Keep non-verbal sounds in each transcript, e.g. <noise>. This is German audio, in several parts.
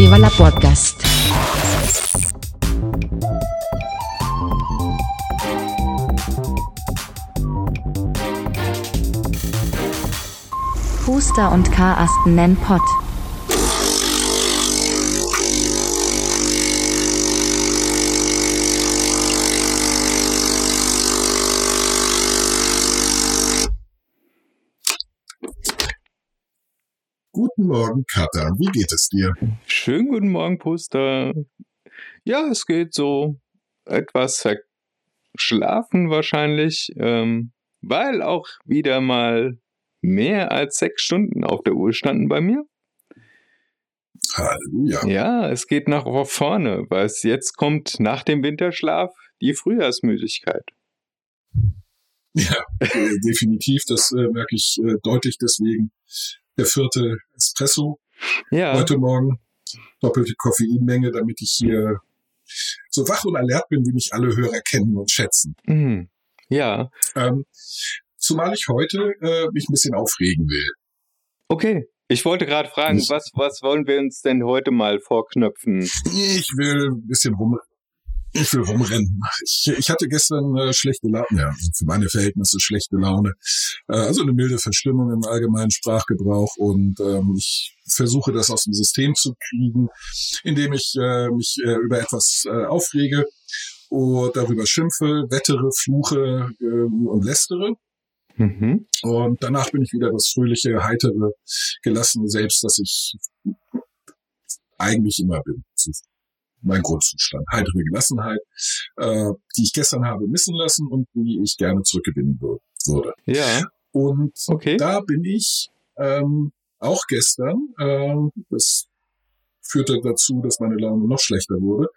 Viva la Podcast. Huster und Karasten nennen Pott. Guten Morgen, Katha. Wie geht es dir? Schönen guten Morgen, Puster. Ja, es geht so etwas verschlafen wahrscheinlich, ähm, weil auch wieder mal mehr als sechs Stunden auf der Uhr standen bei mir. Halleluja. Ja, es geht nach vorne, weil es jetzt kommt nach dem Winterschlaf die Frühjahrsmüdigkeit. Ja, <laughs> definitiv. Das äh, merke ich äh, deutlich deswegen. Der vierte Espresso Ja, heute Morgen. Doppelte Koffeinmenge, damit ich hier so wach und alert bin, wie mich alle Hörer kennen und schätzen. mhm. ja, Ähm, zumal ich heute äh, mich ein bisschen aufregen will. okay. Ich wollte gerade fragen, was, was wollen wir uns denn heute mal vorknöpfen? Ich will ein bisschen rum, ich will rumrennen. Ich, ich hatte gestern äh, schlechte Laune, ja, also für meine Verhältnisse schlechte Laune. Äh, also eine milde Verstimmung im allgemeinen Sprachgebrauch und ähm, ich versuche das aus dem System zu kriegen, indem ich äh, mich äh, über etwas äh, aufrege und darüber schimpfe, wettere, fluche ähm, und lästere. Mhm. Und danach bin ich wieder das fröhliche, heitere, gelassene Selbst, das ich eigentlich immer bin. Mein Grundzustand. Heitere Gelassenheit, äh, die ich gestern habe missen lassen und die ich gerne zurückgewinnen wür- würde. Ja, Und okay. da bin ich ähm, auch gestern, ähm, das führte dazu, dass meine Laune noch schlechter wurde,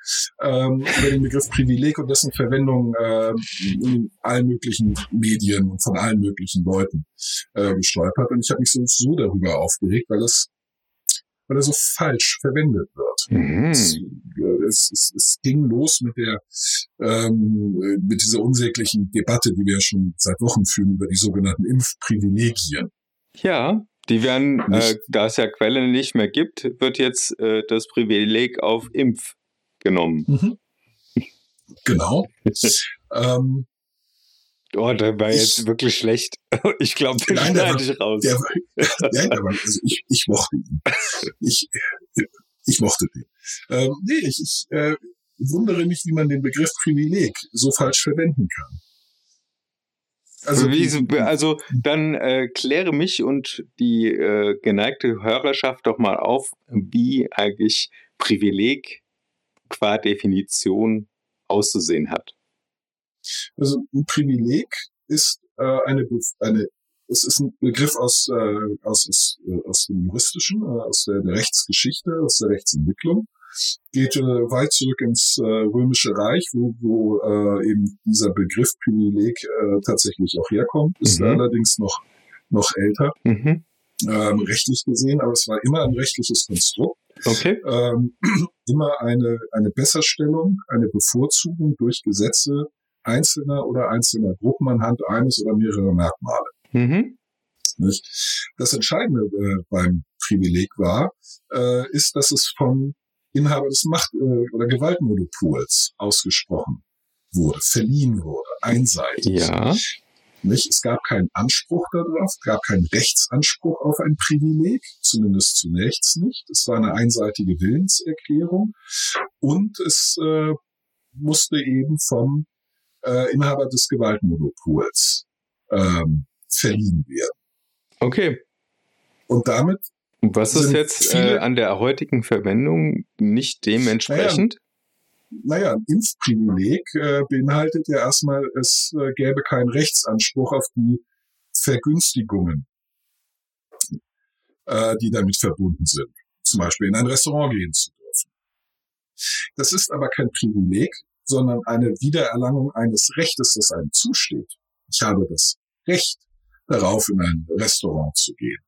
ähm, über den Begriff Privileg und dessen Verwendung ähm, in allen möglichen Medien und von allen möglichen Leuten äh, gestolpert. Und ich habe mich so, so darüber aufgeregt, weil das weil er so falsch verwendet wird. Mhm. Es, äh, es, es, es ging los mit der ähm, äh, mit dieser unsäglichen Debatte, die wir ja schon seit Wochen führen über die sogenannten Impfprivilegien. Ja, die werden, äh, da es ja Quellen nicht mehr gibt, wird jetzt äh, das Privileg auf Impf genommen. Genau. <laughs> ähm, Oh, der war Ich- jetzt wirklich schlecht. <laughs> Ich glaube, den Nein, der schneide ich raus. der, ja, aber <laughs> also ich, ich mochte ihn. Ich, ich mochte den. Ähm, nee, ich, ich äh, wundere mich, wie man den Begriff Privileg so falsch verwenden kann. Also, wie, also dann äh, kläre mich und die äh, geneigte Hörerschaft doch mal auf, wie eigentlich Privileg qua Definition auszusehen hat. Also ein Privileg ist äh, eine, eine es ist ein Begriff aus, äh, aus, aus, äh, aus dem Juristischen, äh, aus der, der Rechtsgeschichte, aus der Rechtsentwicklung. Geht äh, weit zurück ins äh, Römische Reich, wo, wo äh, eben dieser Begriff Privileg äh, tatsächlich auch herkommt, ist Mhm. allerdings noch, noch älter, Mhm. ähm, rechtlich gesehen, aber es war immer ein rechtliches Konstrukt Okay. ähm, <clears throat> immer eine, eine Besserstellung, eine Bevorzugung durch Gesetze einzelner oder einzelner Gruppen anhand eines oder mehrerer Merkmale. Mhm. Das Entscheidende äh, beim Privileg war, äh, ist, dass es vom Inhaber des Macht- äh, oder Gewaltmonopols ausgesprochen wurde, verliehen wurde, einseitig. Ja. Nicht? Es gab keinen Anspruch darauf, es gab keinen Rechtsanspruch auf ein Privileg, zumindest zunächst nicht. Es war eine einseitige Willenserklärung und es äh, musste eben vom äh, Inhaber des Gewaltmonopols ähm, verliehen werden. Okay. Und damit, Und was ist jetzt äh, an der heutigen Verwendung nicht dementsprechend? naja, ein Impfprivileg äh, beinhaltet ja erstmal, es äh, gäbe keinen Rechtsanspruch auf die Vergünstigungen, äh, die damit verbunden sind. Zum Beispiel in ein Restaurant gehen zu dürfen. Das ist aber kein Privileg, sondern eine Wiedererlangung eines Rechtes, das einem zusteht. Ich habe das Recht darauf, in ein Restaurant zu gehen.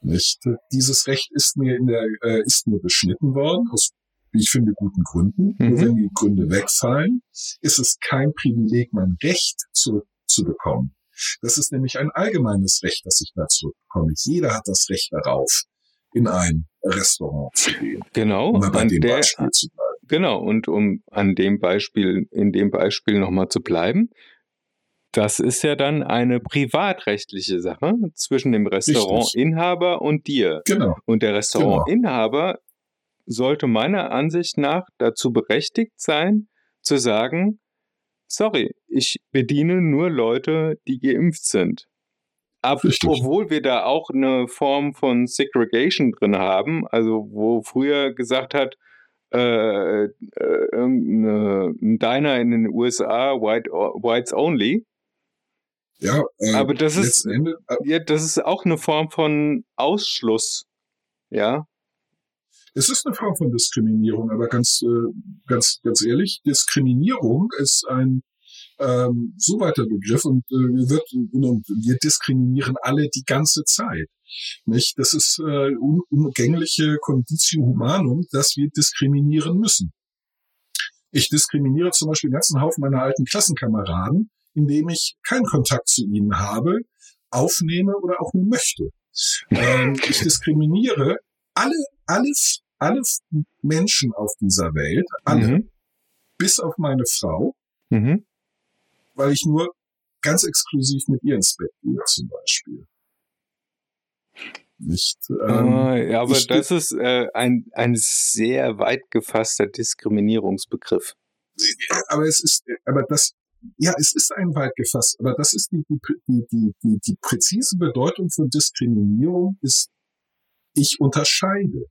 Nicht? Dieses Recht ist mir in der, äh, ist mir beschnitten worden, aus, wie ich finde, guten Gründen. Mhm. Nur wenn die Gründe wegfallen, ist es kein Privileg, mein Recht zurückzubekommen. Das ist nämlich ein allgemeines Recht, das ich da zurückbekomme. Jeder hat das Recht darauf, in ein Restaurant zu gehen. Genau. Um bei an dem der, Beispiel zu. Genau, und um an dem Beispiel, in dem Beispiel nochmal zu bleiben, das ist ja dann eine privatrechtliche Sache zwischen dem Restaurantinhaber und dir. Genau. Und der Restaurantinhaber sollte meiner Ansicht nach dazu berechtigt sein, zu sagen, sorry, ich bediene nur Leute, die geimpft sind. Ab, obwohl wir da auch eine Form von Segregation drin haben, also wo früher gesagt hat, äh, äh, irgendeine- ein Diner in den USA, White, Whites Only. Ja, äh, Aber das ist, Endes, äh, ja, das ist auch eine Form von Ausschluss. Ja, es ist eine Form von Diskriminierung, aber ganz, äh, ganz, ganz ehrlich, Diskriminierung ist ein ähm, so weiter Begriff und äh, wird, und wir diskriminieren alle die ganze Zeit. Nicht? Das ist äh, un unumgängliche Conditio Humanum, dass wir diskriminieren müssen. Ich diskriminiere zum Beispiel einen ganzen Haufen meiner alten Klassenkameraden, indem ich keinen Kontakt zu ihnen habe, aufnehme oder auch nur möchte. Ähm, <laughs> ich diskriminiere alle, alle, alle Menschen auf dieser Welt, alle, Mhm. bis auf meine Frau, Mhm. Weil ich nur ganz exklusiv mit ihr ins Bett gehe, zum Beispiel. Nicht, ähm, Ah, ja, aber das ist äh, ein, ein sehr weit gefasster Diskriminierungsbegriff. aber es ist, aber das, ja, es ist ein weit gefasst, aber das ist die, die, die, die, die, die präzise Bedeutung von Diskriminierung ist, ich unterscheide.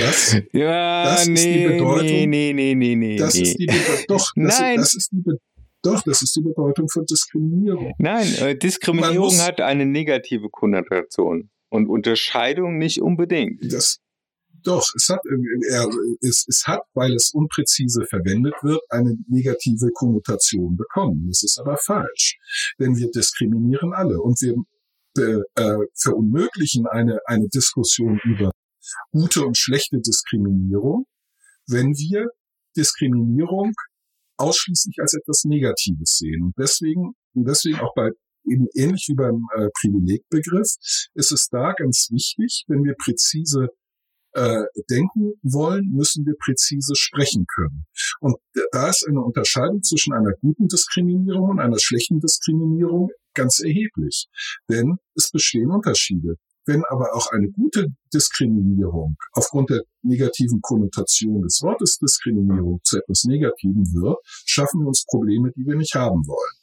Das, Ja, Das ist die nee, Bedeutung- nee, nee, nee, nee, nee. das nee. ist die Bedeutung, doch, das, Nein. das ist die Be doch, das ist die Bedeutung von Diskriminierung. Nein, äh, Diskriminierung muss- hat eine negative Konnotation und Unterscheidung nicht unbedingt. Das, doch, es hat, äh, er, es, es hat, weil es unpräzise verwendet wird, eine negative Konnotation bekommen. Das ist aber falsch. Denn wir diskriminieren alle und wir äh, äh, verunmöglichen eine, eine Diskussion über gute und schlechte Diskriminierung, wenn wir Diskriminierung ausschließlich als etwas Negatives sehen. Und deswegen, und deswegen auch bei eben ähnlich wie beim äh, Privilegbegriff, ist es da ganz wichtig, wenn wir präzise äh, denken wollen, müssen wir präzise sprechen können. Und da ist eine Unterscheidung zwischen einer guten Diskriminierung und einer schlechten Diskriminierung ganz erheblich. Denn es bestehen Unterschiede. Wenn aber auch eine gute Diskriminierung aufgrund der negativen Konnotation des Wortes Diskriminierung zu etwas Negativem wird, schaffen wir uns Probleme, die wir nicht haben wollen.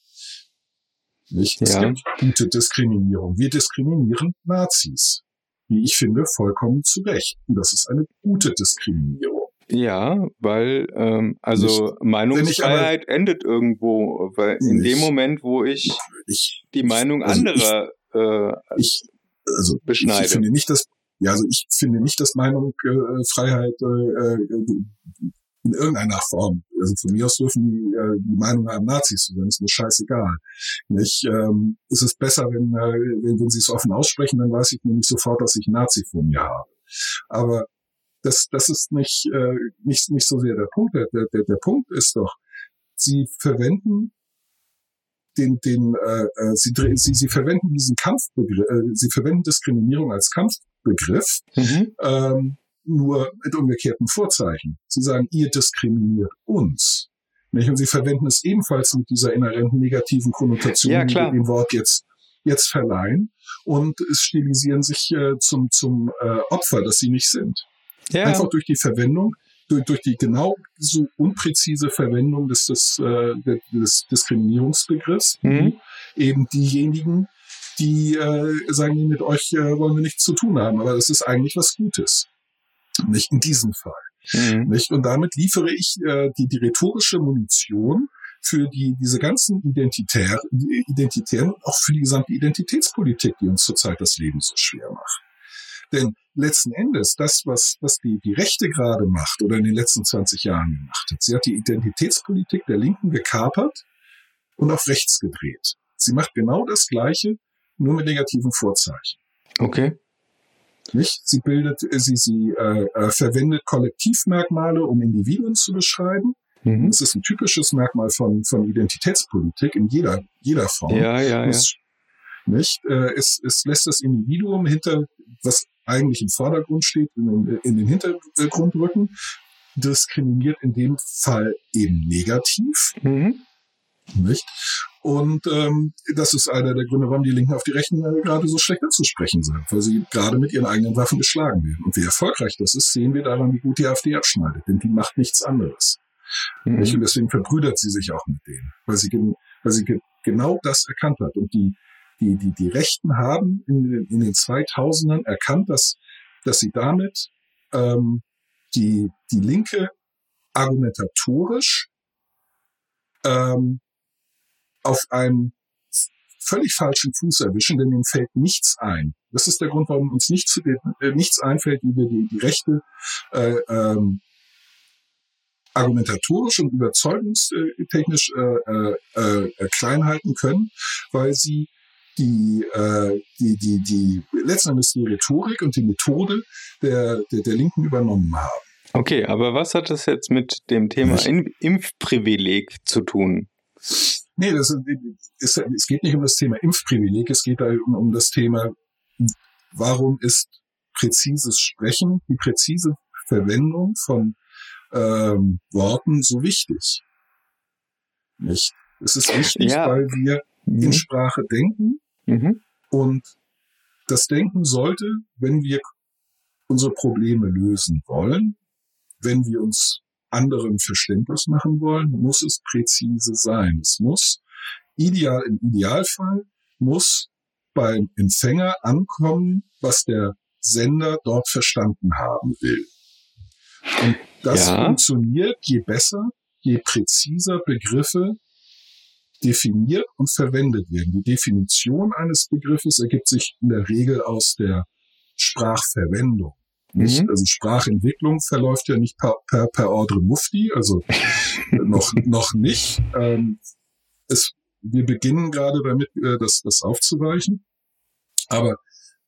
Nicht? Es Ja. gibt gute Diskriminierung. Wir diskriminieren Nazis. Wie ich finde, vollkommen zu Recht. Und das ist eine gute Diskriminierung. Ja, weil ähm, also Meinungsfreiheit endet irgendwo, weil in Nicht. dem Moment, wo ich Ich, die Meinung also anderer äh, ich, also. Ich finde nicht, dass, ja, also ich finde nicht, dass Meinungsfreiheit äh, Freiheit, äh, äh, in irgendeiner Form, also von mir aus dürfen die, äh, die Meinung einem Nazis zu sein, ist mir scheißegal. Nicht, ähm, es ist besser, wenn, äh, wenn, wenn sie es offen aussprechen, dann weiß ich nämlich sofort, dass ich einen Nazi vor mir habe. Aber das, das ist nicht, äh, nicht, nicht so sehr der Punkt. Der, der, der Punkt ist doch, sie verwenden den, den, äh, äh, sie, sie, sie verwenden diesen Kampfbegriff, äh, sie verwenden Diskriminierung als Kampfbegriff, Mhm. ähm, nur mit umgekehrten Vorzeichen. Sie sagen, ihr diskriminiert uns. Nicht? Und sie verwenden es ebenfalls mit dieser inhärenten negativen Konnotation, Ja, die wir dem Wort jetzt, jetzt verleihen und es stilisieren sich äh, zum, zum äh, Opfer, das sie nicht sind. Ja, Einfach durch die Verwendung, durch, durch die genau so unpräzise Verwendung des, des, äh, des Diskriminierungsbegriffs, Mhm. eben diejenigen, die äh, sagen, mit euch äh, wollen wir nichts zu tun haben, aber das ist eigentlich was Gutes. Nicht in diesem Fall. mhm. Nicht? Und damit liefere ich äh, die, die rhetorische Munition für die, diese ganzen Identitär, Identitären, auch für die gesamte Identitätspolitik, die uns zurzeit das Leben so schwer macht. Denn letzten Endes, das, was, was die, die Rechte gerade macht oder in den letzten 20 Jahren gemacht hat, sie hat die Identitätspolitik der Linken gekapert und auf rechts gedreht. Sie macht genau das Gleiche, nur mit negativen Vorzeichen. okay. Nicht? Sie bildet, äh, sie, sie äh, äh, verwendet Kollektivmerkmale, um Individuen zu beschreiben. Mhm. Das ist ein typisches Merkmal von, von Identitätspolitik in jeder, jeder Form. Ja, ja, ja. Nicht? Äh, es, es lässt das Individuum hinter, was eigentlich im Vordergrund steht, in, in den Hintergrund rücken, diskriminiert in dem Fall eben negativ. Mhm. Nicht? Und ähm, das ist einer der Gründe, warum die Linken auf die Rechten gerade so schlecht anzusprechen sind, weil sie gerade mit ihren eigenen Waffen geschlagen werden. Und wie erfolgreich das ist, sehen wir daran, wie gut die AfD abschneidet, denn die macht nichts anderes. Mhm. Und deswegen verbrüdert sie sich auch mit denen, weil sie, weil sie genau das erkannt hat. Und die, die, die, die Rechten haben in den, in den 2000ern erkannt, dass, dass sie damit ähm, die, die Linke argumentatorisch ähm, auf einem völlig falschen Fuß erwischen, denn ihnen fällt nichts ein. Das ist der Grund, warum uns nichts, äh, nichts einfällt, wie wir die, die Rechte äh, ähm, argumentatorisch und überzeugungstechnisch äh, äh, äh, klein halten können, weil sie die, äh, die, die, die letzten Endes die Rhetorik und die Methode der, der, der Linken übernommen haben. Okay, aber was hat das jetzt mit dem Thema Impfprivileg zu tun? Nee, das ist, es geht nicht um das Thema Impfprivileg, es geht um, um das Thema, warum ist präzises Sprechen, die präzise Verwendung von ähm, Worten so wichtig. Nicht? Es ist wichtig, ja. weil wir mhm. in Sprache denken mhm. und das Denken sollte, wenn wir unsere Probleme lösen wollen, wenn wir uns anderen Verständnis machen wollen, muss es präzise sein. Es muss ideal, im Idealfall muss beim Empfänger ankommen, was der Sender dort verstanden haben will. Und das ja. funktioniert je besser, je präziser Begriffe definiert und verwendet werden. Die Definition eines Begriffes ergibt sich in der Regel aus der Sprachverwendung. Nicht? Mhm. Also Sprachentwicklung verläuft ja nicht per, per, per Ordre Mufti, also <laughs> noch, noch nicht. Ähm, es, wir beginnen gerade damit, äh, das, das aufzuweichen. Aber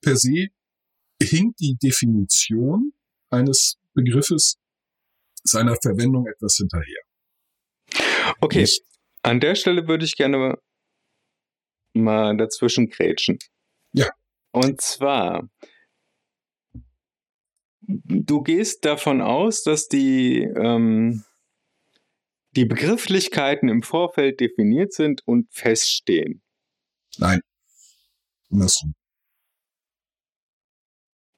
per se hinkt die Definition eines Begriffes seiner Verwendung etwas hinterher. Okay, nicht? An der Stelle würde ich gerne mal dazwischen grätschen. Ja. Und zwar, du gehst davon aus, dass die, ähm, die Begrifflichkeiten im Vorfeld definiert sind und feststehen. Nein. Andersrum.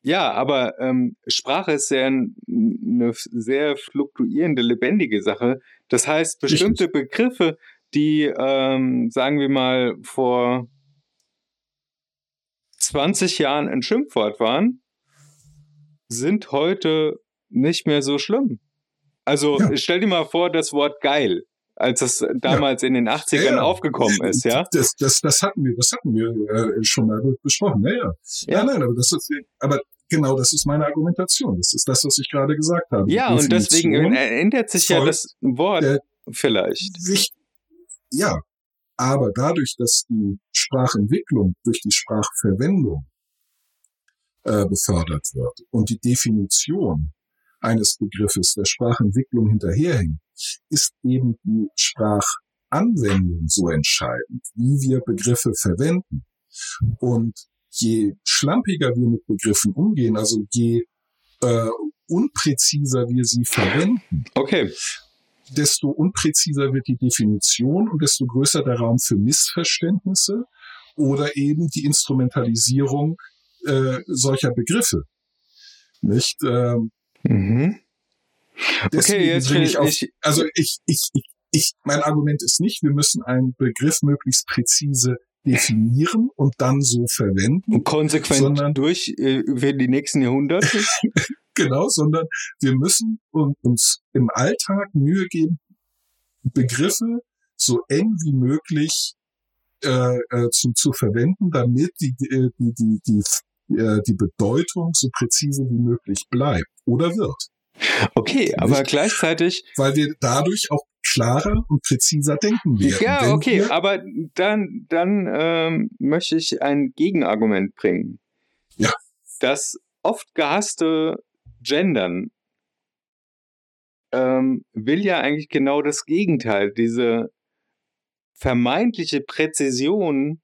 Ja, aber ähm, Sprache ist ja eine sehr fluktuierende, lebendige Sache. Das heißt, bestimmte. Begriffe, die, ähm, sagen wir mal, vor 20 Jahren ein Schimpfwort waren, sind heute nicht mehr so schlimm. Also ja. stell dir mal vor, das Wort geil, als es damals ja. in den 80ern ja, aufgekommen ist, ja? Das, das, das hatten wir, das hatten wir äh, schon mal besprochen, ja, ja. Ja, nein, aber das ist, aber genau das ist meine Argumentation. Das ist das, was ich gerade gesagt habe. Ja, und deswegen ändert sich ja das Wort vielleicht. Sich, ja, aber dadurch, dass die Sprachentwicklung durch die Sprachverwendung äh, befördert wird und die Definition eines Begriffes der Sprachentwicklung hinterherhängt, ist eben die Sprachanwendung so entscheidend, wie wir Begriffe verwenden. Und je schlampiger wir mit Begriffen umgehen, also je äh, unpräziser wir sie verwenden, okay. Desto unpräziser wird die Definition und desto größer der Raum für Missverständnisse oder eben die Instrumentalisierung äh, solcher Begriffe. Nicht? Ähm, mhm. Okay, jetzt ich, auf, ich, also ich, ich, ich, ich, mein Argument ist nicht, wir müssen einen Begriff möglichst präzise definieren und dann so verwenden. Und konsequent sondern, durch äh, für die nächsten Jahrhunderte? <laughs> genau, sondern wir müssen uns im Alltag Mühe geben, Begriffe so eng wie möglich äh, äh, zu, zu verwenden, damit die, die, die, die, äh, die Bedeutung so präzise wie möglich bleibt oder wird. Okay, aber gleichzeitig. Weil wir dadurch auch klarer und präziser denken werden. Ja, okay, aber dann, dann ähm, möchte ich ein Gegenargument bringen. Ja. Das oft gehasste Gendern ähm, will ja eigentlich genau das Gegenteil, diese vermeintliche Präzision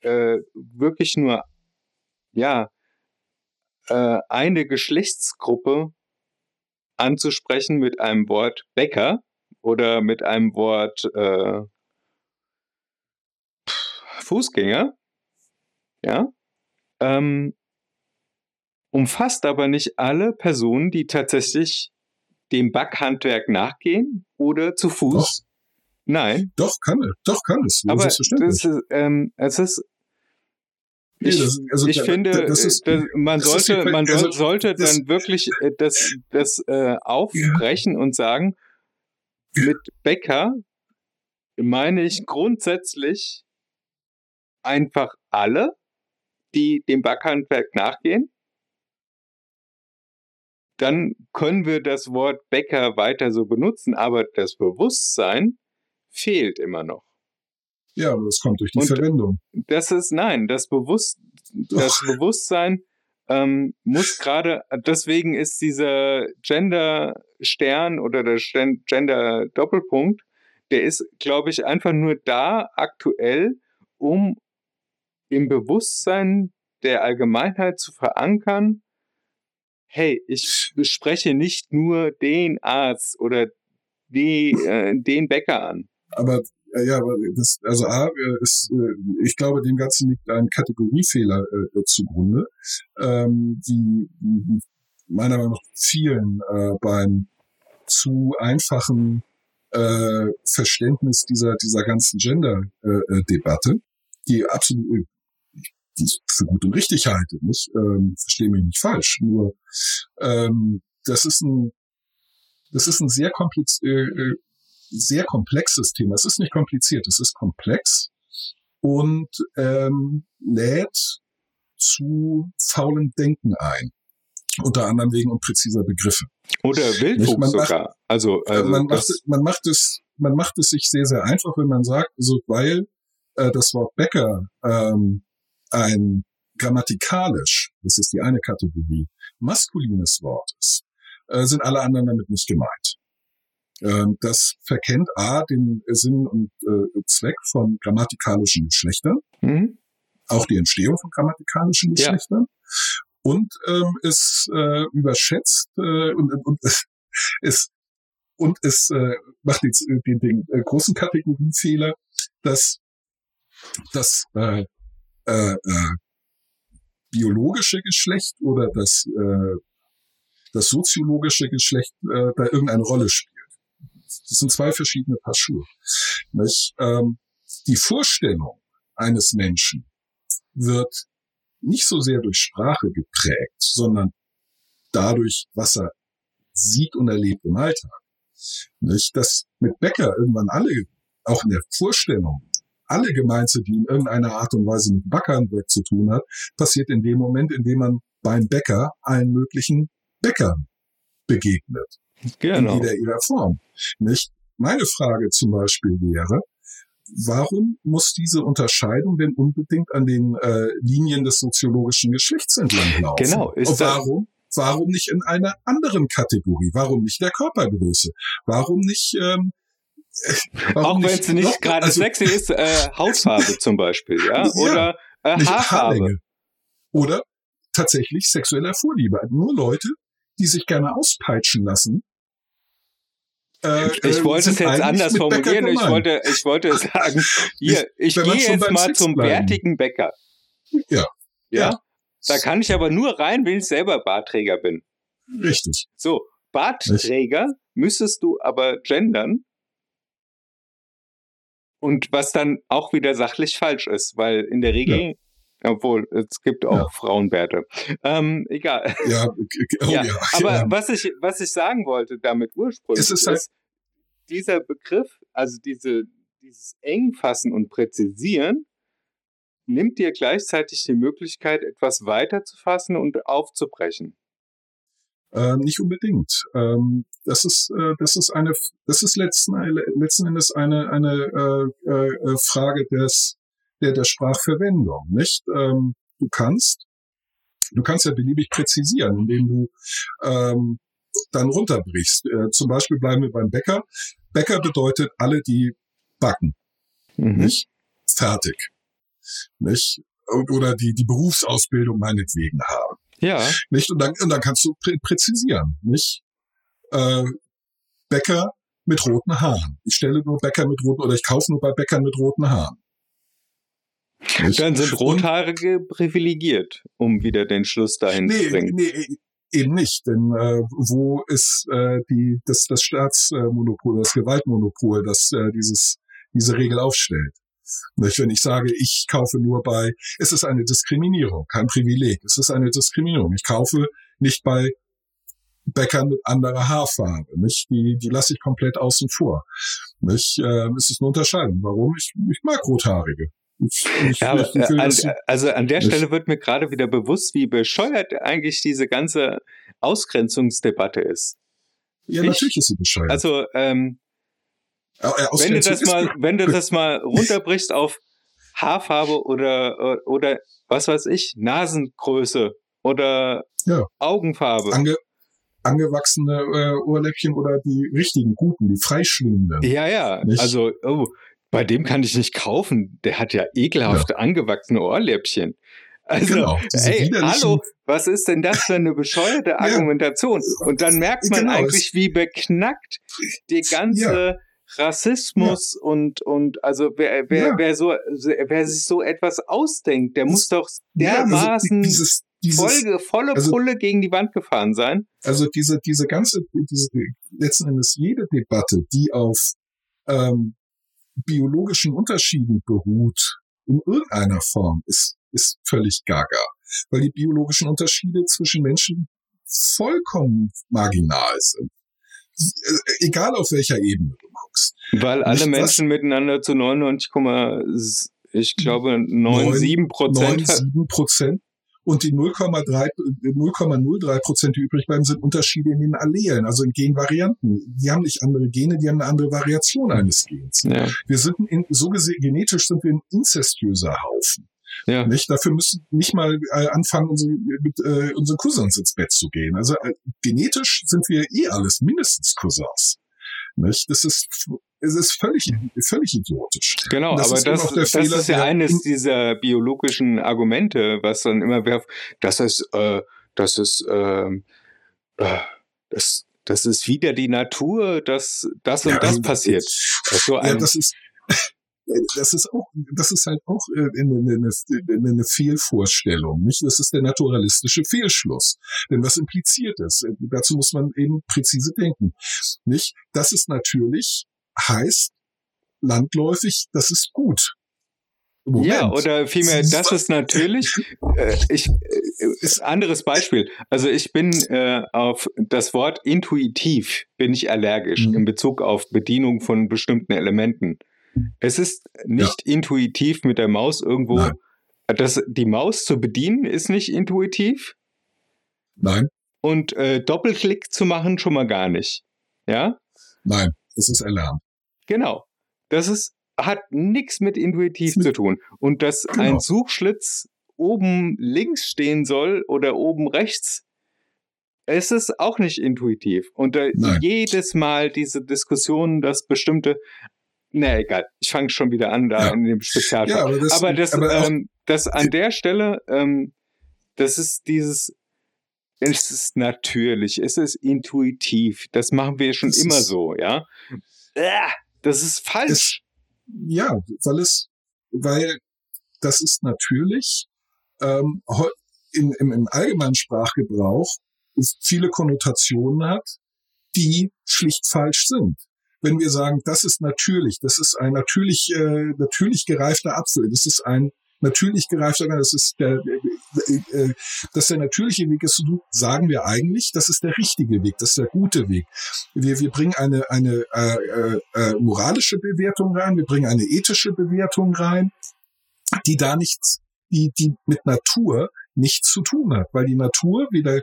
äh, wirklich nur, ja, äh, eine Geschlechtsgruppe anzusprechen mit einem Wort Bäcker oder mit einem Wort äh, Fußgänger, ja, ähm, umfasst aber nicht alle Personen, die tatsächlich dem Backhandwerk nachgehen oder zu Fuß. Doch. Nein. Doch, kann es. Doch, kann es. Aber das ist, ähm, es ist Nee, ich, das- also ich da- finde, das ist- das, man ist sollte, die- man also sollte dann wirklich äh, das, das äh, aufbrechen und sagen, mit Bäcker meine ich grundsätzlich einfach alle, die dem Backhandwerk nachgehen. Dann können wir das Wort Bäcker weiter so benutzen, aber das Bewusstsein fehlt immer noch. Ja, aber das kommt durch die Und- Verwendung. Das ist nein, das Bewusst, das Bewusstsein ähm, muss gerade, deswegen ist dieser Gender-Stern oder der Gen- Gender-Doppelpunkt, der ist, glaube ich, einfach nur da aktuell, um im Bewusstsein der Allgemeinheit zu verankern, hey, ich spreche nicht nur den Arzt oder die, äh, den Bäcker an. Aber äh, ja, aber das, also A, äh, ist, äh, ich glaube, dem Ganzen liegt ein Kategoriefehler äh, äh, zugrunde, ähm, die meiner Meinung nach vielen äh, beim zu einfachen äh, Verständnis dieser dieser ganzen Gender-Debatte, die absolut äh, die ich für gut und richtig halte, nicht? Ähm, verstehe mich nicht falsch. Nur ähm, das ist ein das ist ein sehr kompliz äh, äh, sehr komplexes Thema. Es ist nicht kompliziert, es ist komplex und ähm, lädt zu faulen Denken ein. Unter anderem wegen unpräziser Begriffe. Oder Wildwuchs Man macht- sogar. Also, also man, macht, man macht es, man macht es sich sehr, sehr einfach, wenn man sagt, also weil äh, das Wort Bäcker ähm, ein grammatikalisch, das ist die eine Kategorie, maskulines Wort ist, äh, sind alle anderen damit nicht gemeint. Ähm, das verkennt A den Sinn und äh, Zweck von grammatikalischen Geschlechtern, hm? auch die Entstehung von grammatikalischen Ja. Geschlechtern. Und ähm, es äh, überschätzt äh, und, und, <laughs> es und es äh, macht den, den, den äh, großen Kategoriefehler, dass das äh, äh, äh, biologische Geschlecht oder das äh, das soziologische Geschlecht äh, da irgendeine Rolle spielt. Das sind zwei verschiedene Paar Schuhe. Ähm, die Vorstellung eines Menschen wird nicht so sehr durch Sprache geprägt, sondern dadurch, was er sieht und erlebt im Alltag. Nicht? Dass mit Bäcker irgendwann alle, auch in der Vorstellung, alle gemeint sind, die in irgendeiner Art und Weise mit Backhandwerk zu tun hat, passiert in dem Moment, in dem man beim Bäcker allen möglichen Bäckern begegnet genau. in jeder ihrer Form. Nicht? Meine Frage zum Beispiel wäre, warum muss diese Unterscheidung denn unbedingt an den äh, Linien des soziologischen Geschlechts entlang laufen? Genau, ist Und warum? Warum nicht in einer anderen Kategorie? Warum nicht der Körpergröße? Warum nicht? Ähm, äh, Auch wenn es nicht gerade also sexy ist, äh, Hautfarbe <laughs> zum Beispiel, ja? Ja, Oder äh, nicht Haarfarbe. Oder tatsächlich sexueller Vorliebe. Nur Leute, die sich gerne auspeitschen lassen. äh, Ich äh, wollte es jetzt anders formulieren. Ich wollte, ich wollte <laughs> sagen, hier, ich gehe jetzt mal Sex zum bleiben. bärtigen Bäcker. Ja. Ja? Da kann ich aber nur rein, wenn ich selber Bartträger bin. Richtig. So, Bartträger müsstest du aber gendern. Und was dann auch wieder sachlich falsch ist, weil in der Regel, obwohl es gibt auch Ja. Frauenbärte. Ähm, egal. Ja, <laughs> oh Ja, ja. Aber ja. was ich, was ich sagen wollte damit ursprünglich ist ist, halt- dieser Begriff, also diese, dieses Engfassen und Präzisieren, nimmt dir gleichzeitig die Möglichkeit, etwas weiter zu fassen und aufzubrechen. Ähm, nicht unbedingt. Ähm, das ist, äh, das ist eine, das ist letzten, äh, letzten Endes eine, eine äh, äh, Frage des, der, der Sprachverwendung, nicht? Ähm, du kannst, du kannst ja beliebig präzisieren, indem du ähm, dann runterbrichst. Äh, zum Beispiel bleiben wir beim Bäcker. Bäcker bedeutet alle, die backen, Mhm. nicht? Fertig. nicht? Oder die, die Berufsausbildung meinetwegen haben. Ja. Nicht? Und dann, und dann kannst du prä präzisieren, nicht? Äh, Bäcker mit roten Haaren. Ich stelle nur Bäcker mit roten, oder ich kaufe nur bei Bäckern mit roten Haaren. Nicht? Dann sind Rothaarige privilegiert, um wieder den Schluss dahin nee, zu bringen. Nee, eben nicht, denn äh, wo ist äh, die, das, das Staatsmonopol, das Gewaltmonopol, das äh, dieses, diese Regel aufstellt? Wenn ich sage, ich kaufe nur bei, es ist eine Diskriminierung, kein Privileg, es ist eine Diskriminierung. Ich kaufe nicht bei Bäckern mit anderer Haarfarbe, nicht? Die, die lasse ich komplett außen vor. Nicht? Äh, es ist eine Unterscheidung. Warum? Ich, ich mag Rothaarige. Ich, ich, ja, aber, will, an, dass- also an der nicht- Stelle wird mir gerade wieder bewusst, wie bescheuert eigentlich diese ganze Ausgrenzungsdebatte ist. ja, ich- natürlich ist sie bescheuert. Also ähm, Äh, äh, wenn du das mal, wenn du das mal <laughs> runterbrichst auf Haarfarbe oder oder was weiß ich, Nasengröße oder Ja. Augenfarbe. ange, angewachsene äh, Ohrläppchen oder die richtigen, guten, die freischwingenden. Ja, ja. Nicht? Also, oh, bei dem kann ich nicht kaufen. Der hat ja ekelhafte angewachsene Ohrläppchen. Also, Genau, ey, hallo, was ist denn das für eine bescheuerte <laughs> Argumentation? Und dann merkt man Genau, eigentlich, wie beknackt die ganze Rassismus und und also wer wer Ja. wer so wer sich so etwas ausdenkt, der muss doch Ja, also dermaßen dieses, dieses, voll, volle also- Pulle gegen die Wand gefahren sein. Also diese, diese ganze, diese, letzten Endes jede Debatte, die auf ähm, biologischen Unterschieden beruht, in irgendeiner Form, ist, ist völlig gaga. Weil die biologischen Unterschiede zwischen Menschen vollkommen marginal sind. Äh, Egal auf welcher Ebene. Weil alle Nicht? Menschen miteinander zu 99, ich glaube 97 Prozent 9,7 Prozent. Und die 0,3 0,03 Prozent, die übrig bleiben, sind Unterschiede in den Allelen, also in Genvarianten. Die haben nicht andere Gene, die haben eine andere Variation eines Gens. Ja, Wir sind in, so gesehen, genetisch sind wir ein inzestiöser Haufen. ja. Nicht? Dafür müssen nicht mal äh, anfangen, unsere, mit äh, unseren Cousins ins Bett zu gehen. Also äh, genetisch sind wir eh alles mindestens Cousins. Nicht? Das ist, es ist völlig, völlig idiotisch. Genau, Das aber ist das, das Fehler, ist ja eines in- dieser biologischen Argumente, was dann immer werf, das ist, äh, das ist, ähm, äh, das, das ist wieder die Natur, dass das und Ja, das also, passiert. Das ist so Ja, das ist, <laughs> das ist auch, das ist halt auch äh, eine, eine, eine, eine Fehlvorstellung, nicht? Das ist der naturalistische Fehlschluss. Denn was impliziert ist, äh, dazu muss man eben präzise denken, nicht? Das ist natürlich heißt landläufig, das ist gut. Moment. Ja, oder vielmehr, das ist natürlich, <laughs> äh, ich, äh, ist ein anderes Beispiel. Also ich bin äh, auf das Wort intuitiv bin ich allergisch Mhm. in Bezug auf Bedienung von bestimmten Elementen. Es ist nicht intuitiv mit der Maus irgendwo, Nein. das, die Maus zu bedienen ist nicht intuitiv Nein, und äh, Doppelklick zu machen schon mal gar nicht. Ja, nein, das ist erlernt. Genau. Das ist, hat nichts mit intuitiv Mit- zu tun. Und dass Genau. ein Suchschlitz oben links stehen soll oder oben rechts, es ist auch nicht intuitiv. Und jedes Mal diese Diskussion, dass bestimmte, na egal, ich fange schon wieder an da Ja. in dem Spezialfall. Ja, aber das, aber das, aber ähm, das an der Stelle, ähm, das ist dieses, es ist natürlich, es ist intuitiv. Das machen wir schon Das immer so, ja. Ah, Das ist falsch. ja, weil es, weil das ist natürlich ähm, in, im, im allgemeinen Sprachgebrauch viele Konnotationen hat, die schlicht falsch sind. Wenn wir sagen, das ist natürlich, das ist ein natürlich, äh, natürlich gereifter Apfel, das ist ein natürlich gereifter, das ist der, äh, dass der natürliche Weg ist, sagen wir eigentlich, das ist der richtige Weg, das ist der gute Weg. Wir, wir bringen eine, eine äh, äh, äh, moralische Bewertung rein, wir bringen eine ethische Bewertung rein, die da nichts, die, die mit Natur nichts zu tun hat, weil die Natur weder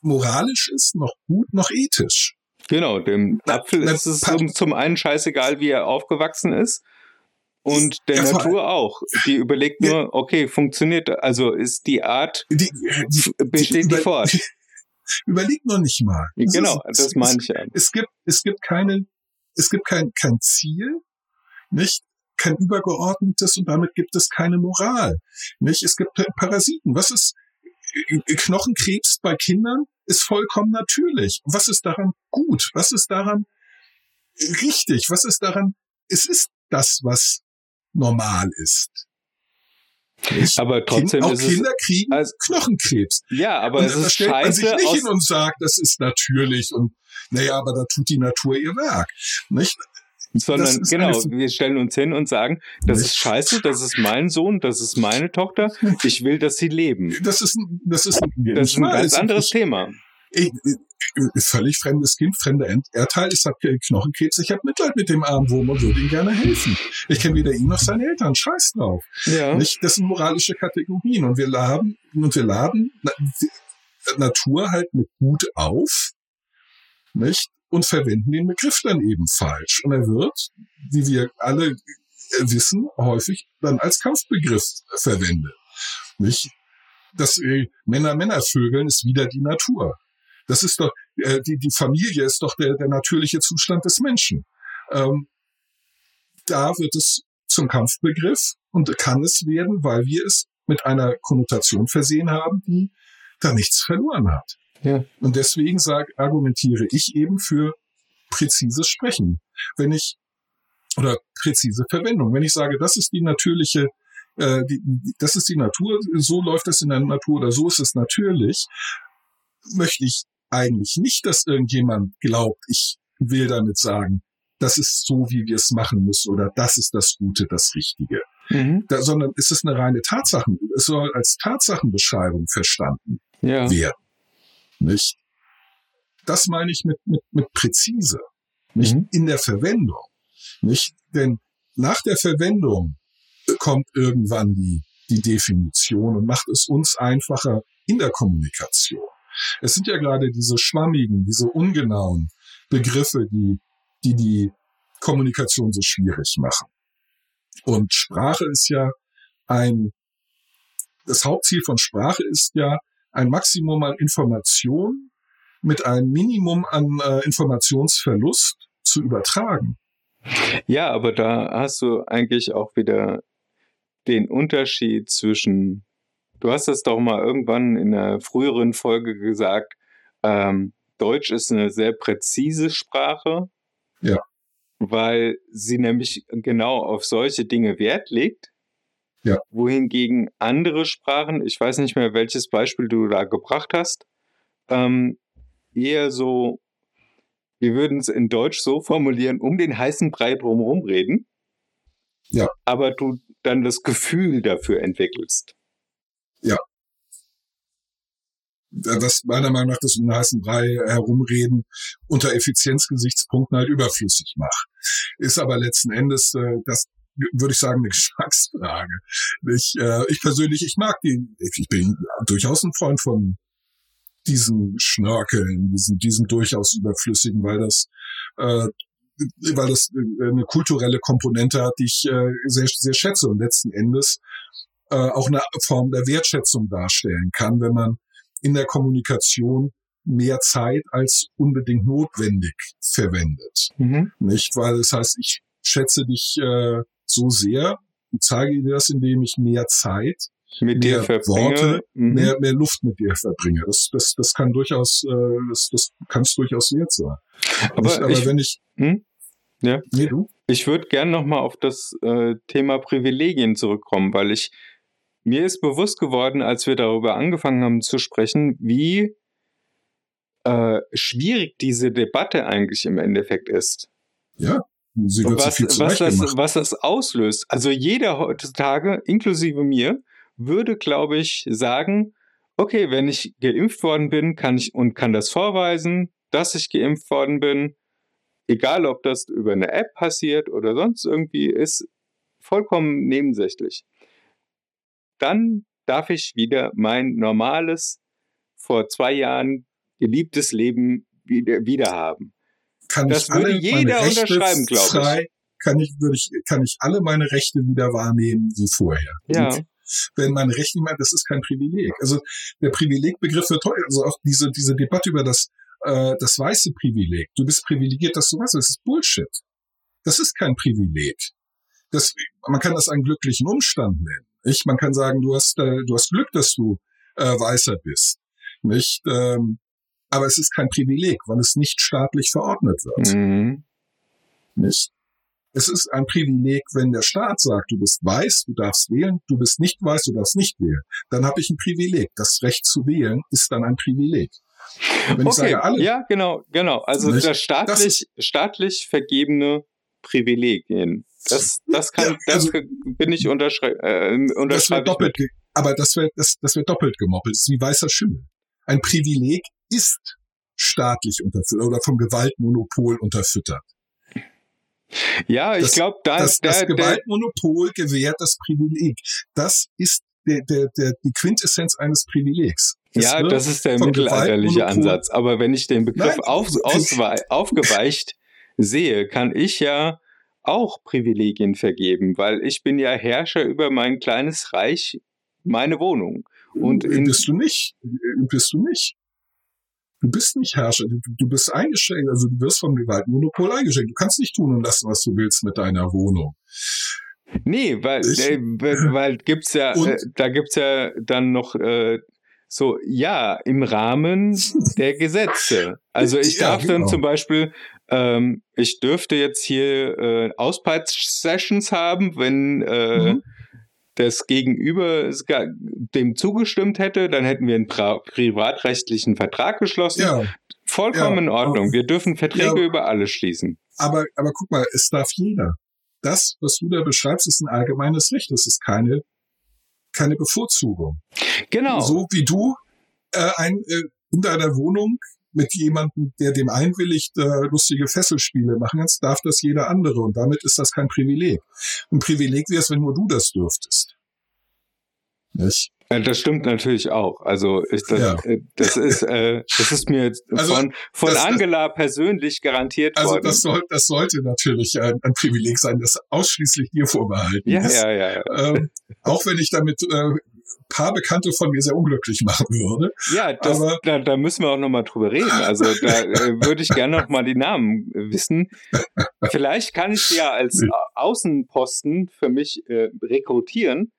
moralisch ist, noch gut, noch ethisch. Genau, dem Na, Apfel na, ist es zum einen scheißegal, wie er aufgewachsen ist. Und der Ja, Natur auch. Die überlegt Ja. nur, okay, funktioniert, also ist die Art, Die, die, besteht die über- fort. <laughs> Überlegt noch nicht mal. Es Genau, ist- das es- meine ich ja. es gibt, es gibt keine, es gibt kein, kein Ziel, nicht? kein übergeordnetes und damit gibt es keine Moral. Nicht? Es gibt Parasiten. Was ist Knochenkrebs bei Kindern ist vollkommen natürlich. Was ist daran gut? Was ist daran richtig? Was ist daran? Es ist das, was normal ist. Ich, aber trotzdem kind, auch Kinder kriegen also, Knochenkrebs. Ja, aber und es ist stellt scheiße man sich nicht hin und sagt, das ist natürlich und naja, aber da tut die Natur ihr Werk. Nicht? Sondern genau, wir stellen uns hin und sagen, das nicht. ist scheiße, das ist mein Sohn, das ist meine Tochter, ich will, dass sie leben. Das ist, das ist, das ist ein ganz anderes Thema. Ich, völlig fremdes Kind, fremder Erdteil, es hat Knochenkrebs, ich habe Mitleid mit dem armen Wurm und würde ihm gerne helfen. Ich kenne weder ihn noch seine Eltern, scheiß drauf. Ja. Nicht? Das sind moralische Kategorien und wir laden, und wir laden Natur halt mit Gut auf, nicht? Und verwenden den Begriff dann eben falsch. Und er wird, wie wir alle wissen, häufig dann als Kampfbegriff verwendet. Nicht? Das äh, Männer Männer vögeln ist wieder die Natur. Das ist doch, äh, die, die Familie ist doch der, der natürliche Zustand des Menschen. Ähm, da wird es zum Kampfbegriff und kann es werden, weil wir es mit einer Konnotation versehen haben, die da nichts verloren hat. Ja. Und deswegen sag, argumentiere ich eben für präzises Sprechen. Wenn ich oder präzise Verwendung. Wenn ich sage, das ist die natürliche, äh, die, das ist die Natur, so läuft es in der Natur oder so ist es natürlich, möchte ich eigentlich nicht, dass irgendjemand glaubt, ich will damit sagen, das ist so, wie wir es machen müssen oder das ist das Gute, das Richtige. Mhm. Da, sondern es ist eine reine Tatsachen, es soll als Tatsachenbeschreibung verstanden ja. werden. Nicht? Das meine ich mit, mit, mit präzise, nicht mhm. in der Verwendung. Nicht? Denn nach der Verwendung kommt irgendwann die, die Definition und macht es uns einfacher in der Kommunikation. Es sind ja gerade diese schwammigen, diese ungenauen Begriffe, die die, die Kommunikation so schwierig machen. Und Sprache ist ja ein, das Hauptziel von Sprache ist ja ein Maximum an Information mit einem Minimum an äh, Informationsverlust zu übertragen. Ja, aber da hast du eigentlich auch wieder den Unterschied zwischen Du hast es doch mal irgendwann in einer früheren Folge gesagt, ähm, Deutsch ist eine sehr präzise Sprache. Ja. Weil sie nämlich genau auf solche Dinge Wert legt. Ja. Wohingegen andere Sprachen, ich weiß nicht mehr, welches Beispiel du da gebracht hast, ähm, eher so, wir würden es in Deutsch so formulieren, um den heißen Brei drumherum reden. Ja. Aber du dann das Gefühl dafür entwickelst. Ja. Das meiner Meinung nach das um den heißen Brei herumreden unter Effizienzgesichtspunkten halt überflüssig macht. Ist aber letzten Endes äh, das würde ich sagen, eine <laughs> Geschmacksfrage. Ich, äh, ich persönlich, ich mag die, ich bin durchaus ein Freund von diesen Schnörkeln, diesen, diesen durchaus überflüssigen, weil das, äh, weil das äh, eine kulturelle Komponente hat, die ich äh, sehr, sehr schätze. Und letzten Endes äh, auch eine Form der Wertschätzung darstellen kann, wenn man in der Kommunikation mehr Zeit als unbedingt notwendig verwendet. Mhm. Nicht, weil es das heißt, ich schätze dich äh, so sehr und zeige dir das, indem ich mehr Zeit, mit mehr dir verbringe. Worte, mhm. mehr, mehr Luft mit dir verbringe. Das, das, das kann durchaus, äh, das, das kann es durchaus wert sein. Aber, Nicht, aber ich, wenn ich, hm? ja, nee, du? ich würde gern noch mal auf das äh, Thema Privilegien zurückkommen, weil ich mir ist bewusst geworden, als wir darüber angefangen haben zu sprechen, wie äh, schwierig diese Debatte eigentlich im Endeffekt ist. Ja. Sie wird was, was, das, was das auslöst. Also jeder heutzutage, inklusive mir, würde, glaube ich, sagen, okay, wenn ich geimpft worden bin, kann ich und kann das vorweisen, dass ich geimpft worden bin, egal ob das über eine App passiert oder sonst irgendwie, ist vollkommen nebensächlich dann darf ich wieder mein normales, vor zwei Jahren geliebtes Leben wieder, wieder haben. Kann das würde jeder unterschreiben, glaube ich. Kann ich, würde ich, kann ich alle meine Rechte wieder wahrnehmen wie vorher. Ja. Und wenn meine Rechte nicht mehr, das ist kein Privileg. Also der Privilegbegriff wird teuer. Also auch diese, diese Debatte über das, äh, das weiße Privileg. Du bist privilegiert, dass du weißt, das ist Bullshit. Das ist kein Privileg. das, man kann das einen glücklichen Umstand nennen. Nicht? Man kann sagen, du hast, äh, du hast Glück, dass du äh, weißer bist. Nicht? Ähm, aber es ist kein Privileg, weil es nicht staatlich verordnet wird. Mhm. Nicht? Es ist ein Privileg, wenn der Staat sagt, du bist weiß, du darfst wählen, du bist nicht weiß, du darfst nicht wählen. Dann habe ich ein Privileg. Das Recht zu wählen ist dann ein Privileg. Wenn ich Okay, sage, alle, ja, genau, genau. Also Nicht? das staatlich, staatlich vergebene Privilegien. Das, das kann, Ja, das also- bin ich unterschrei äh, das unterschreibe ich doppelt, aber das wird, das, das wird doppelt gemoppelt. Das ist wie weißer Schimmel. Ein Privileg ist staatlich unterfüttert oder vom Gewaltmonopol unterfüttert. Ja, ich das- glaube, da Das, der, das der, Gewaltmonopol gewährt das Privileg. Das ist der, der, der, die Quintessenz eines Privilegs. Es ja, das ist der mittelalterliche Ansatz. Aber wenn ich den Begriff Nein, auf, auswei- aufgeweicht sehe, kann ich ja auch Privilegien vergeben, weil ich bin ja Herrscher über mein kleines Reich, meine Wohnung. Und in, bist du nicht. Bist du nicht. Du bist nicht Herrscher. Du, bist eingeschränkt. Also du wirst vom Gewaltmonopol eingeschränkt. Du kannst nicht tun und lassen, was du willst mit deiner Wohnung. Nee, weil, Ich- äh, <laughs> weil gibt's ja, äh, da gibt's ja dann noch äh, so, ja, im Rahmen <laughs> der Gesetze. Also ich Ja, darf dann genau. zum Beispiel, ähm, ich dürfte jetzt hier äh, Auspeitsch-Sessions haben, wenn äh, Mhm. das Gegenüber dem zugestimmt hätte, dann hätten wir einen privatrechtlichen Vertrag geschlossen. Ja, Vollkommen Ja, in Ordnung. Wir dürfen Verträge Ja. über alles schließen. aber, aber guck mal, es darf jeder. Das, was du da beschreibst, ist ein allgemeines Recht. Das ist keine, keine Bevorzugung. Genau. So wie du äh, ein, äh, in deiner Wohnung mit jemandem, der dem einwilligt, äh, lustige Fesselspiele machen kannst, darf das jeder andere. Und damit ist das kein Privileg. Ein Privileg wäre es, wenn nur du das dürftest. Nicht? Ja, Das stimmt natürlich auch. Also ich, das, Ja. äh, das ist äh, das ist mir Also, von von das- Angela persönlich garantiert Also worden. das, soll, das sollte natürlich ein, ein Privileg sein, das ausschließlich dir vorbehalten ja, ist. ja, ja, ja. Ähm, auch wenn ich damit äh, paar Bekannte von mir sehr unglücklich <laughs> machen würde. Ja, das, aber- da, da müssen wir auch noch mal drüber reden. Also da äh, würde ich gerne noch mal die Namen wissen. Vielleicht kann ich ja als Außenposten für mich äh, rekrutieren.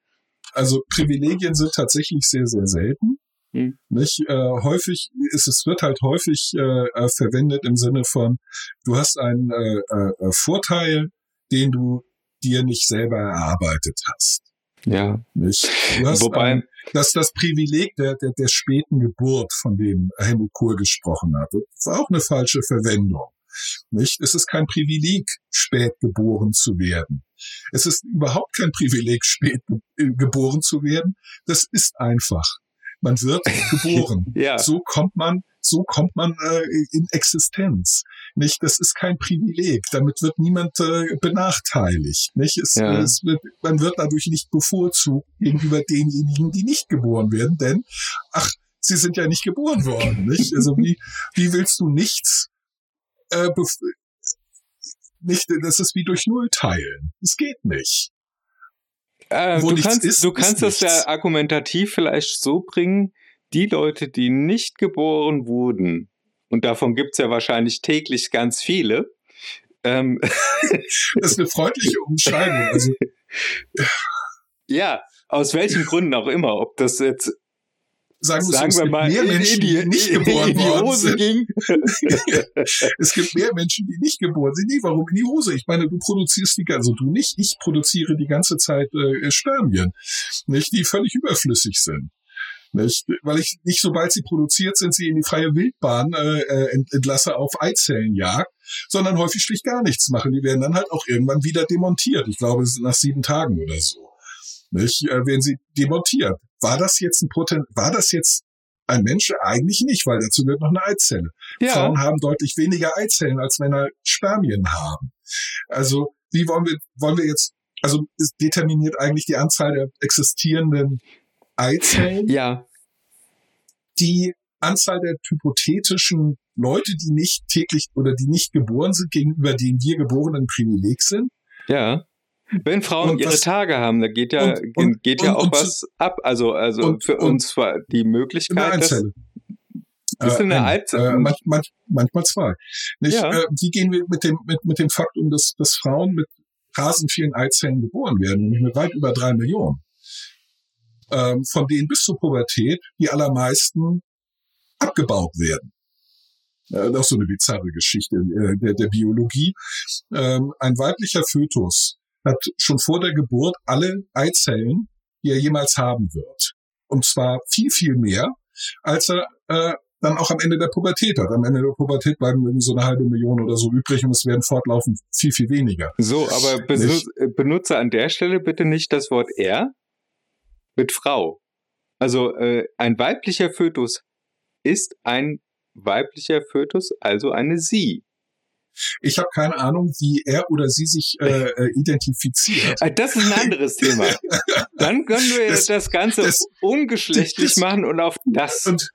Also Privilegien sind tatsächlich sehr, sehr selten. Hm. Nicht äh, häufig ist es wird halt häufig äh, äh, verwendet im Sinne von du hast einen äh, Vorteil, den du dir nicht selber erarbeitet hast. Ja, Nicht? Du hast wobei ein, das das Privileg der, der der späten Geburt, von dem Helmut Kohl gesprochen hatte, war auch eine falsche Verwendung. Nicht? Es ist kein Privileg, spät geboren zu werden. Es ist überhaupt kein Privileg, spät äh, geboren zu werden. Das ist einfach. Man wird <laughs> geboren. ja, So kommt man, so kommt man äh, in Existenz. Nicht, das ist kein Privileg. Damit wird niemand äh, benachteiligt. Nicht, es, Ja. es wird, man wird dadurch nicht bevorzugt gegenüber denjenigen, die nicht geboren werden, denn ach, sie sind ja nicht geboren worden. Nicht, also wie wie willst du nichts äh, nicht, das ist wie durch Null teilen. Es geht nicht. äh, du kannst ist, du kannst das ja argumentativ vielleicht so bringen, die Leute, die nicht geboren wurden, und davon gibt's ja wahrscheinlich täglich ganz viele, ähm, <laughs> Das ist eine freundliche Umschreibung. Also <laughs> ja, aus welchen Gründen auch immer, ob das jetzt sagen, wir, sagen wir es mal, gibt mehr in, Menschen, in die, die nicht in geboren die worden Hose sind. ging. <laughs> Es gibt mehr Menschen, die nicht geboren sind. Nee, warum in die Hose? Ich meine, du produzierst die, also du nicht, ich produziere die ganze Zeit äh, Spermien, nicht, die völlig überflüssig sind. Nicht? Weil ich nicht, sobald sie produziert sind, sie in die freie Wildbahn äh, äh, ent- entlasse auf Eizellenjagd, sondern häufig schlicht gar nichts machen. Die werden dann halt auch irgendwann wieder demontiert. Ich glaube, es sind nach sieben Tagen oder so. Nicht? Äh, werden sie demontiert. War das jetzt ein Poten war das jetzt ein Mensch? Eigentlich nicht, weil dazu gehört noch eine Eizelle. Ja, Frauen haben deutlich weniger Eizellen, als Männer Spermien haben. Also, wie wollen wir, wollen wir jetzt, also es determiniert eigentlich die Anzahl der existierenden Eizellen, ja, die Anzahl der hypothetischen Leute, die nicht täglich oder die nicht geboren sind, gegenüber denen wir Geborenen Privileg sind. ja. Wenn Frauen Und ihre was- Tage haben, da geht ja, und- und- geht ja auch was ab. Also, also für uns war die Eine Möglichkeit, dass, Eizelle. Ist eine eine. Eizelle? Äh, manch, manch, manchmal zwei. Nicht, Ja. äh, wie gehen wir mit dem, mit, mit dem Faktum, dass, dass Frauen mit rasend vielen Eizellen geboren werden, nämlich mit weit über drei Millionen. Ähm, von denen bis zur Pubertät die allermeisten abgebaut werden. Äh, das ist so eine bizarre Geschichte äh, der, der Biologie. Ähm, ein weiblicher Fötus hat schon vor der Geburt alle Eizellen, die er jemals haben wird. Und zwar viel, viel mehr, als er äh, dann auch am Ende der Pubertät hat. Am Ende der Pubertät bleiben irgendwie so eine halbe Million oder so übrig und es werden fortlaufend viel, viel weniger. So, aber benutze, benutze an der Stelle bitte nicht das Wort er mit Frau. Also äh, ein weiblicher Fötus ist ein weiblicher Fötus, also eine sie. Ich habe keine Ahnung, wie er oder sie sich äh, äh identifiziert. Äh, das ist ein anderes Thema. Dann können wir das, das Ganze das, ungeschlechtlich das, machen und auf das. Und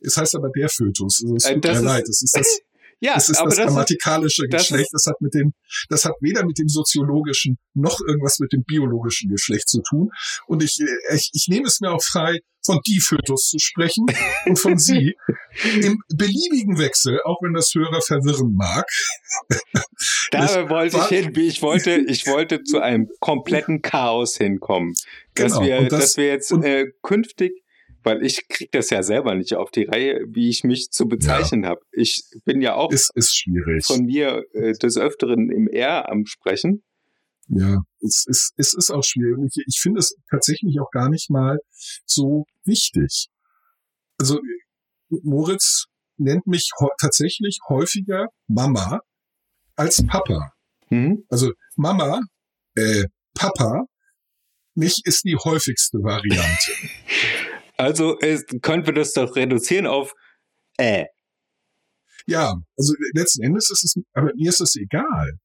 es heißt aber der Fötus. Also es äh, tut mir leid. Es ist das, ja, das ist das, das grammatikalische das Geschlecht. Das hat mit dem, das hat weder mit dem soziologischen noch irgendwas mit dem biologischen Geschlecht zu tun. Und ich, äh, ich, ich nehme es mir auch frei, von die Fötus zu sprechen und von <laughs> sie im beliebigen Wechsel, auch wenn das Hörer verwirren mag. <laughs> Da wollte ich hin. Ich wollte, ich wollte zu einem kompletten Chaos hinkommen. Dass Genau, wir, und das- dass wir jetzt äh, künftig, weil ich krieg das ja selber nicht auf die Reihe, wie ich mich zu bezeichnen habe. Ich bin ja auch ist, ist schwierig. von mir äh, des Öfteren im R am Sprechen. Ja, es ist, es ist auch schwierig. Ich, finde es tatsächlich auch gar nicht mal so wichtig. Also Moritz nennt mich tatsächlich häufiger Mama als Papa. Mhm. Also Mama, äh, Papa, nicht ist die häufigste Variante. <laughs> Also äh, können wir das doch reduzieren auf äh. ja, also letzten Endes ist es, aber mir ist es egal.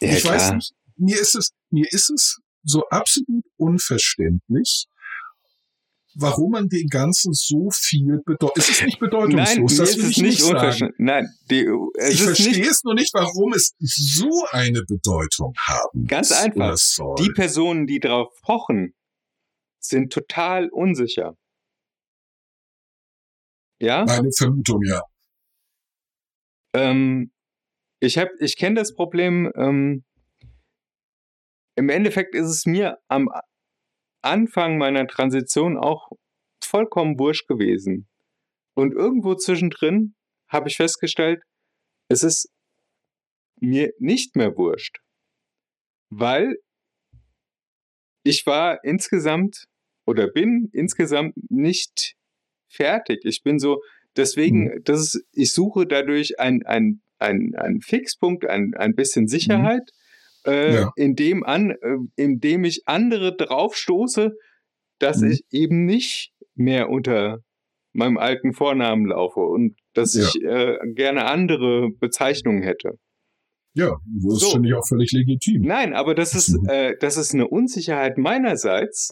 Ja, ich weiß klar. nicht, mir ist es, mir ist es so absolut unverständlich, warum man den Ganzen so viel bedeutet. Es ist nicht bedeutungslos, Nein, das ist will es ich nicht unverständlich. Nein, die, es Ich ist verstehe nicht es nur nicht, warum es so eine Bedeutung haben Ganz einfach. die Personen, die darauf pochen, sind total unsicher. Ja? Meine Vermutung, ja. Ähm, ich hab, ich kenne das Problem. Ähm, Im Endeffekt ist es mir am Anfang meiner Transition auch vollkommen wurscht gewesen. Und irgendwo zwischendrin habe ich festgestellt, es ist mir nicht mehr wurscht. Weil ich war insgesamt oder bin insgesamt nicht fertig. Ich bin so, deswegen, das ist, ich suche dadurch ein, ein, Fixpunkt, ein, ein bisschen Sicherheit, äh, Ja. in dem an, äh, in dem ich andere draufstoße, dass Mhm. ich eben nicht mehr unter meinem alten Vornamen laufe und dass Ja. ich äh, gerne andere Bezeichnungen hätte. Ja, das So. finde ich auch völlig legitim. Nein, aber das ist, Mhm. äh, das ist eine Unsicherheit meinerseits,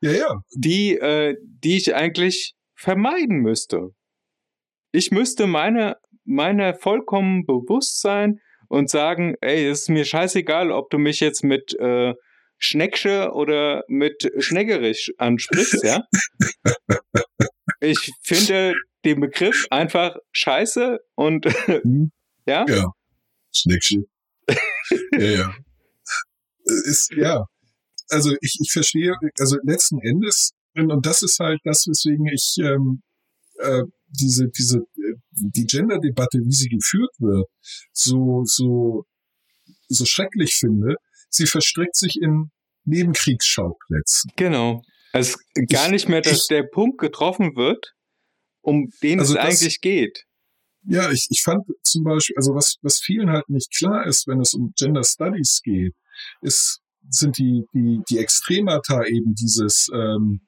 Ja, ja, die, äh, die ich eigentlich vermeiden müsste. Ich müsste meine, meine vollkommen bewusst sein und sagen, ey, es ist mir scheißegal, ob du mich jetzt mit äh, Schnecksche oder mit Schneggerich ansprichst, ja. <laughs> Ich finde den Begriff einfach scheiße und Hm. <laughs> ja, ja. Schneckchen. ja, ja. Ist, ja. Also ich, ich verstehe, also letzten Endes, und, und das ist halt das, weswegen ich ähm, äh, diese, diese, äh, die Gender-Debatte, wie sie geführt wird, so, so, so schrecklich finde. Sie verstrickt sich in Nebenkriegsschauplätzen. Genau. Es gar Ich- nicht mehr, dass ich- der Punkt getroffen wird, um den Also es das- eigentlich geht. Ja, ich, ich fand zum Beispiel, also was, was vielen halt nicht klar ist, wenn es um Gender Studies geht, ist, sind die, die, die Extremata eben dieses ähm,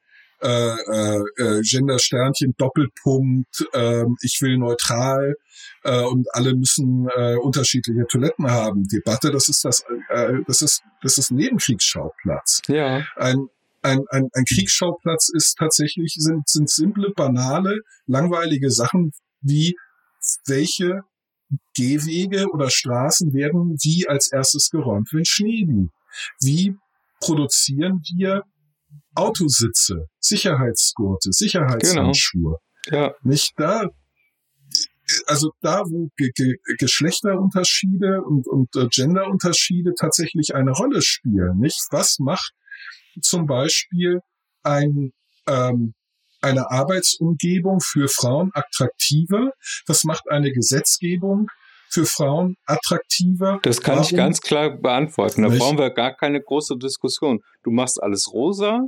äh, äh, äh, Gender-Sternchen, Doppelpunkt, ähm, ich will neutral äh, und alle müssen äh, unterschiedliche Toiletten haben. Debatte, das ist das, äh, das ist, das ist ein Nebenkriegsschauplatz Ja. ein, ein, ein, ein Kriegsschauplatz ist tatsächlich, sind, sind simple, banale, langweilige Sachen wie welche Gehwege oder Straßen werden wie als erstes geräumt, wenn Schnee liegt? Wie produzieren wir Autositze, Sicherheitsgurte, Sicherheitshandschuhe? Ja. Nicht da also da, wo Ge Ge Geschlechterunterschiede und, und äh, Genderunterschiede tatsächlich eine Rolle spielen, nicht? Was macht zum Beispiel ein ähm, eine Arbeitsumgebung für Frauen attraktiver? Was macht eine Gesetzgebung für Frauen attraktiver? Das kann Warum? ich ganz klar beantworten. Da Nicht? brauchen wir gar keine große Diskussion. Du machst alles rosa,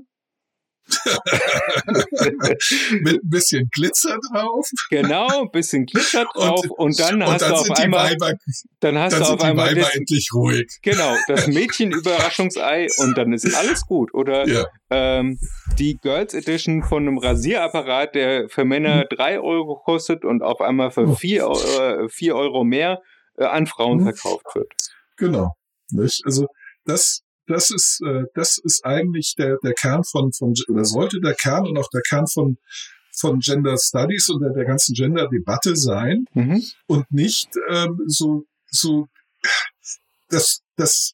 <laughs> Mit ein bisschen Glitzer drauf. Genau, ein bisschen Glitzer drauf und, und dann und hast dann du auf einmal Weiber, dann hast dann du auf einmal das, endlich ruhig. Genau, das Mädchen Überraschungsei und dann ist alles gut. Oder ja. ähm, die Girls Edition von einem Rasierapparat, der für Männer mhm. drei Euro kostet und auf einmal für oh. vier, äh, vier Euro mehr äh, an Frauen mhm. verkauft wird. Genau. Nicht? Also das das ist, äh, das ist eigentlich der, der Kern von, von, oder sollte der Kern und auch der Kern von, von Gender Studies und der, der ganzen Gender-Debatte sein mhm. und nicht ähm, so, so das, das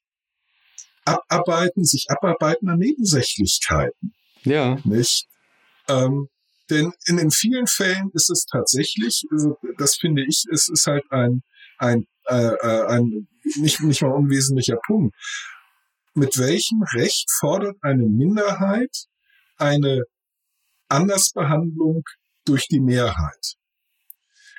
Abarbeiten, sich abarbeiten an Nebensächlichkeiten. Ja. Nicht? Ähm, denn in den vielen Fällen ist es tatsächlich, also das finde ich, es ist halt ein, ein, äh, äh ein nicht, nicht mal unwesentlicher Punkt mit welchem Recht fordert eine Minderheit eine Andersbehandlung durch die Mehrheit?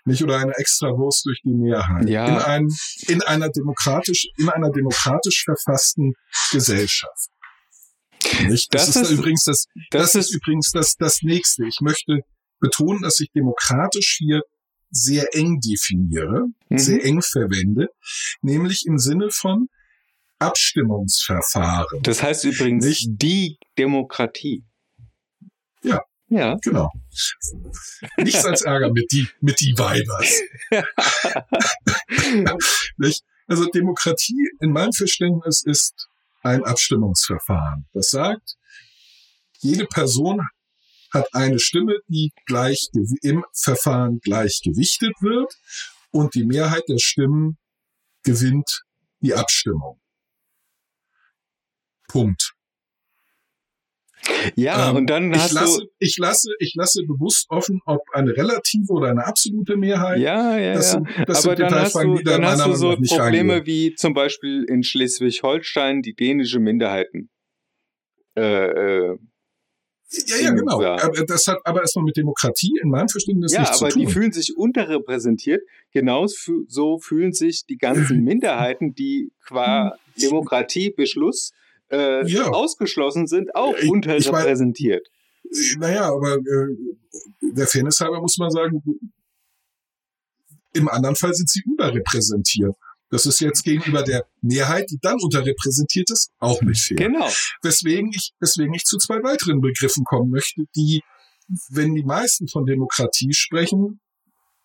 Nicht oder eine Extrawurst durch die Mehrheit. Ja. In, einem, in einer demokratisch, in einer demokratisch verfassten Gesellschaft. Nicht? Das, das ist, ist übrigens das, das, das ist, ist übrigens das, das nächste. Ich möchte betonen, dass ich demokratisch hier sehr eng definiere, mhm. sehr eng verwende, nämlich im Sinne von, Abstimmungsverfahren. Das heißt übrigens nicht die Demokratie. Ja. Ja. Genau. Nichts als Ärger mit die, mit die Weibers. <laughs> also Demokratie in meinem Verständnis ist ein Abstimmungsverfahren. Das sagt, jede Person hat eine Stimme, die gleich im Verfahren gleich gewichtet wird und die Mehrheit der Stimmen gewinnt die Abstimmung. Punkt. Ja, ähm, und dann hast ich lasse, du. Ich lasse, ich lasse bewusst offen, ob eine relative oder eine absolute Mehrheit. Ja, ja, das sind, das Aber dann hast du, dann hast du so Probleme wie zum Beispiel in Schleswig-Holstein die dänische Minderheiten. Äh, äh, ja, ja, genau. Aber das hat aber erstmal mit Demokratie in meinem Verständnis ja, nichts zu tun. Ja, aber die fühlen sich unterrepräsentiert. Genauso so fühlen sich die ganzen <laughs> Minderheiten, die qua Demokratiebeschluss äh, ja. ausgeschlossen sind, auch ich, unterrepräsentiert. Ich mein, naja, aber äh, der Fairness halber muss man sagen, im anderen Fall sind sie überrepräsentiert. Das ist jetzt gegenüber der Mehrheit, die dann unterrepräsentiert ist, auch nicht fair. Genau. Weswegen ich, weswegen ich zu zwei weiteren Begriffen kommen möchte, die, wenn die meisten von Demokratie sprechen,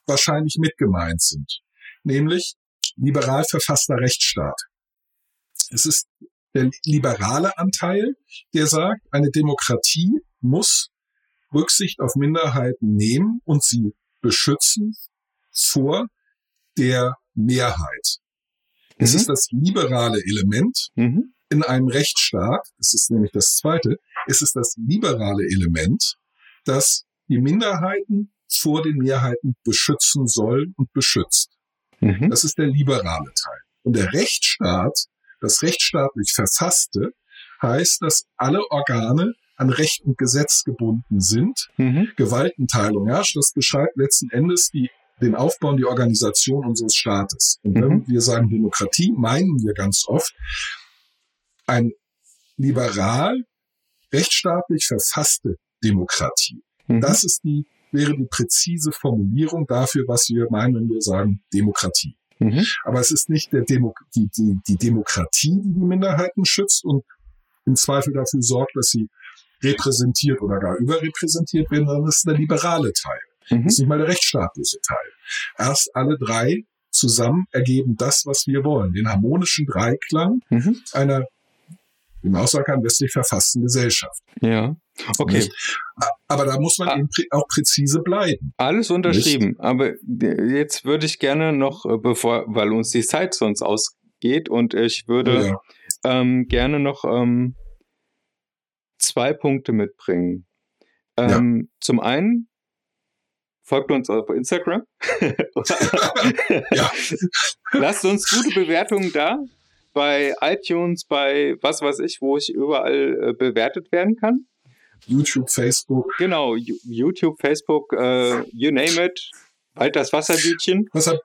wahrscheinlich mit gemeint sind. Nämlich liberal verfasster Rechtsstaat. Es ist der liberale Anteil, der sagt, eine Demokratie muss Rücksicht auf Minderheiten nehmen und sie beschützen vor der Mehrheit. Es mhm. ist das liberale Element mhm. in einem Rechtsstaat, das ist nämlich das zweite, es ist das liberale Element, das die Minderheiten vor den Mehrheiten beschützen soll und beschützt. Mhm. Das ist der liberale Teil. Und der Rechtsstaat das rechtsstaatlich Verfasste heißt, dass alle Organe an Recht und Gesetz gebunden sind. Mhm. Gewaltenteilung herrscht. Das beschreibt letzten Endes die, den Aufbau und die Organisation unseres Staates. Und wenn mhm. wir sagen Demokratie, meinen wir ganz oft ein liberal, rechtsstaatlich verfasste Demokratie. Mhm. Das ist die, wäre die präzise Formulierung dafür, was wir meinen, wenn wir sagen Demokratie. Mhm. Aber es ist nicht Demo die, die, die Demokratie, die die Minderheiten schützt und im Zweifel dafür sorgt, dass sie repräsentiert oder gar überrepräsentiert werden, sondern es ist der liberale Teil. Mhm. Das ist nicht mal der rechtsstaatliche Teil. Erst alle drei zusammen ergeben das, was wir wollen, den harmonischen Dreiklang mhm. einer auch sagen kann, westlich verfassten Gesellschaft. Ja. Okay. Nicht? Aber da muss man ah. eben auch präzise bleiben. Alles unterschrieben. Nicht? Aber jetzt würde ich gerne noch, äh, bevor, weil uns die Zeit sonst ausgeht und ich würde ja. ähm, gerne noch ähm, zwei Punkte mitbringen. Ähm, ja. Zum einen folgt uns auf Instagram. <laughs> <laughs> Lasst uns gute Bewertungen da bei iTunes, bei was weiß ich, wo ich überall äh, bewertet werden kann. YouTube, Facebook. Genau, YouTube, Facebook, äh, you name it. Das Wasserbütchen. Was hat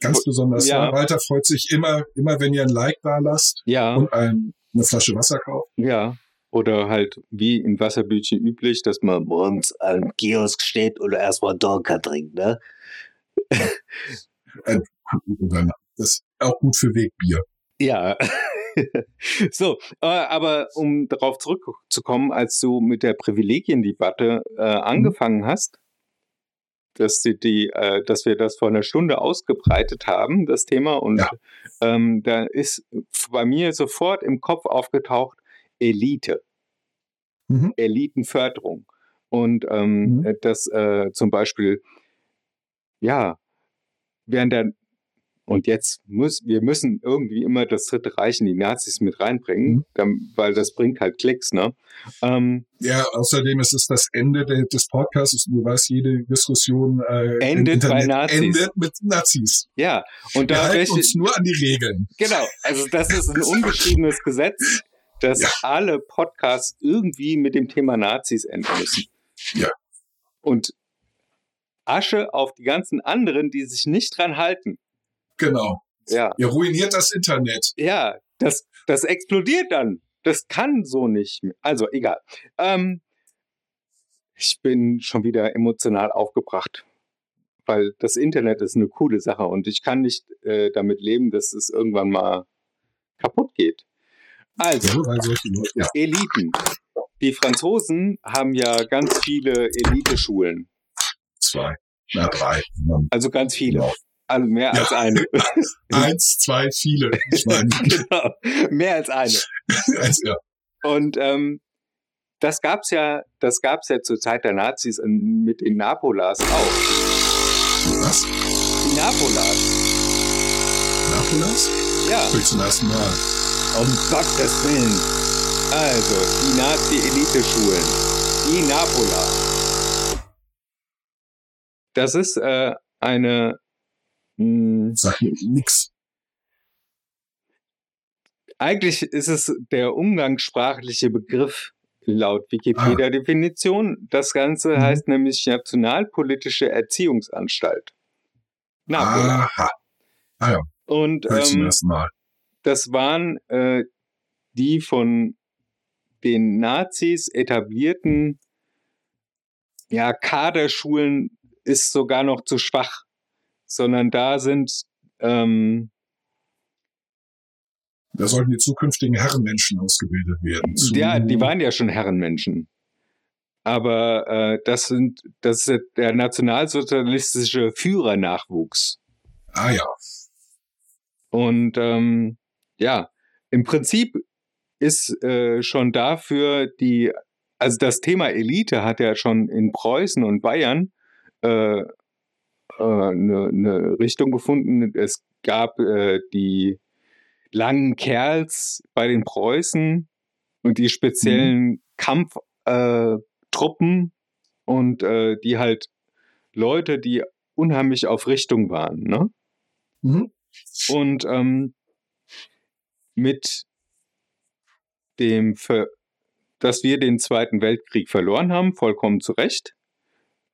ganz besonders Ja. war, Walter freut sich immer, immer wenn ihr ein Like da lasst Ja, und ein, eine Flasche Wasser kauft. ja. Oder halt wie in Wasserbütchen üblich, dass man morgens am Kiosk steht oder erstmal Donker trinkt, ne? Das ist auch gut für Wegbier. Ja. <laughs> so, äh, aber um darauf zurückzukommen, als du mit der Privilegiendebatte äh, angefangen hast, dass, die, die, äh, dass wir das vor einer Stunde ausgebreitet haben, das Thema, und Ja. ähm, da ist bei mir sofort im Kopf aufgetaucht Elite, Mhm. Elitenförderung. Und ähm, Mhm. dass äh, zum Beispiel, ja, während der und jetzt muss, wir müssen irgendwie immer das Dritte Reich in die Nazis mit reinbringen, Mhm. weil das bringt halt Klicks, ne? Ähm, Ja, außerdem ist es das Ende de, des Podcasts. Du weißt, jede Diskussion äh, Endet bei Nazis. endet mit Nazis. ja, und Wir da halten welche, uns nur an die Regeln. genau, also das ist ein ungeschriebenes Gesetz, dass Ja. alle Podcasts irgendwie mit dem Thema Nazis enden müssen. Ja. Und Asche auf die ganzen anderen, die sich nicht dran halten. Genau. Ja. Ihr ruiniert das Internet. Ja, das, das explodiert dann. Das kann so nicht. mehr. Also egal. Ähm, ich bin schon wieder emotional aufgebracht, weil das Internet ist eine coole Sache und ich kann nicht äh, damit leben, dass es irgendwann mal kaputt geht. Also, Ja, Eliten. Die Franzosen haben ja ganz viele Eliteschulen. zwei. Na, drei. Also ganz viele. Also mehr als eine. <laughs> Eins, zwei, viele. Ich meine, <laughs> genau. Mehr als eine. eins, <laughs> ja. Und ähm, das gab's ja, das gab's ja zur Zeit der Nazis in, mit den Napolas auch. Was? Die Napolas, Napolas? ja, Will ich zum ersten Mal. um Gottes Willen. Also, die Nazi-Elite-Schulen, die Napola. Das ist äh, eine, mh, Sag mir nix. eigentlich ist es der umgangssprachliche Begriff laut Wikipedia-Definition. Das Ganze Mhm. heißt nämlich Nationalpolitische Erziehungsanstalt. Napola. Aha. Und Will ich zum ähm, das waren äh, die von den Nazis etablierten ja, Kaderschulen ist sogar noch zu schwach, sondern da sind ähm, Da sollten die zukünftigen Herrenmenschen ausgebildet werden. Ja, die waren ja schon Herrenmenschen. Aber äh, das sind das ist der nationalsozialistische Führernachwuchs. Ah ja. Und ähm, ja, im Prinzip ist äh, schon dafür die, also das Thema Elite hat ja schon in Preußen und Bayern äh, äh, ne- ne Richtung gefunden. Es gab äh, die langen Kerls bei den Preußen und die speziellen Kampftruppen äh, und äh, die halt Leute, die unheimlich auf Richtung waren, ne? Mhm. Und ähm, mit dem, Ver dass wir den Zweiten Weltkrieg verloren haben, vollkommen zu Recht.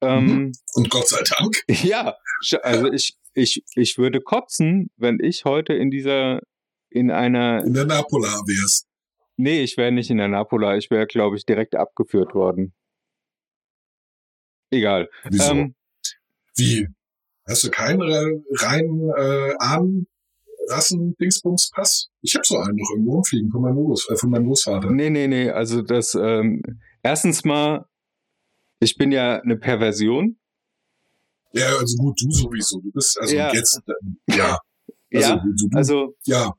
Ähm, Und Gott sei Dank. <laughs> Ja, also ich, ich, ich würde kotzen, wenn ich heute in dieser, in einer, In der Napola wärst. nee, ich wäre nicht in der Napola, ich wäre, glaube ich, direkt abgeführt worden. Egal. Wieso? Ähm, Wie? Hast du keinen reinen äh, Ahnenrassen-Dingsbums-Pass? Ich habe so einen noch irgendwo rumfliegen von meinem, Groß, äh, von meinem Großvater. Nee, nee, nee. Also das, ähm, erstens mal, ich bin ja eine Perversion. Ja, also gut, du sowieso. Du bist also Ja. jetzt, äh, ja. Also, ja, du, du, also, ja.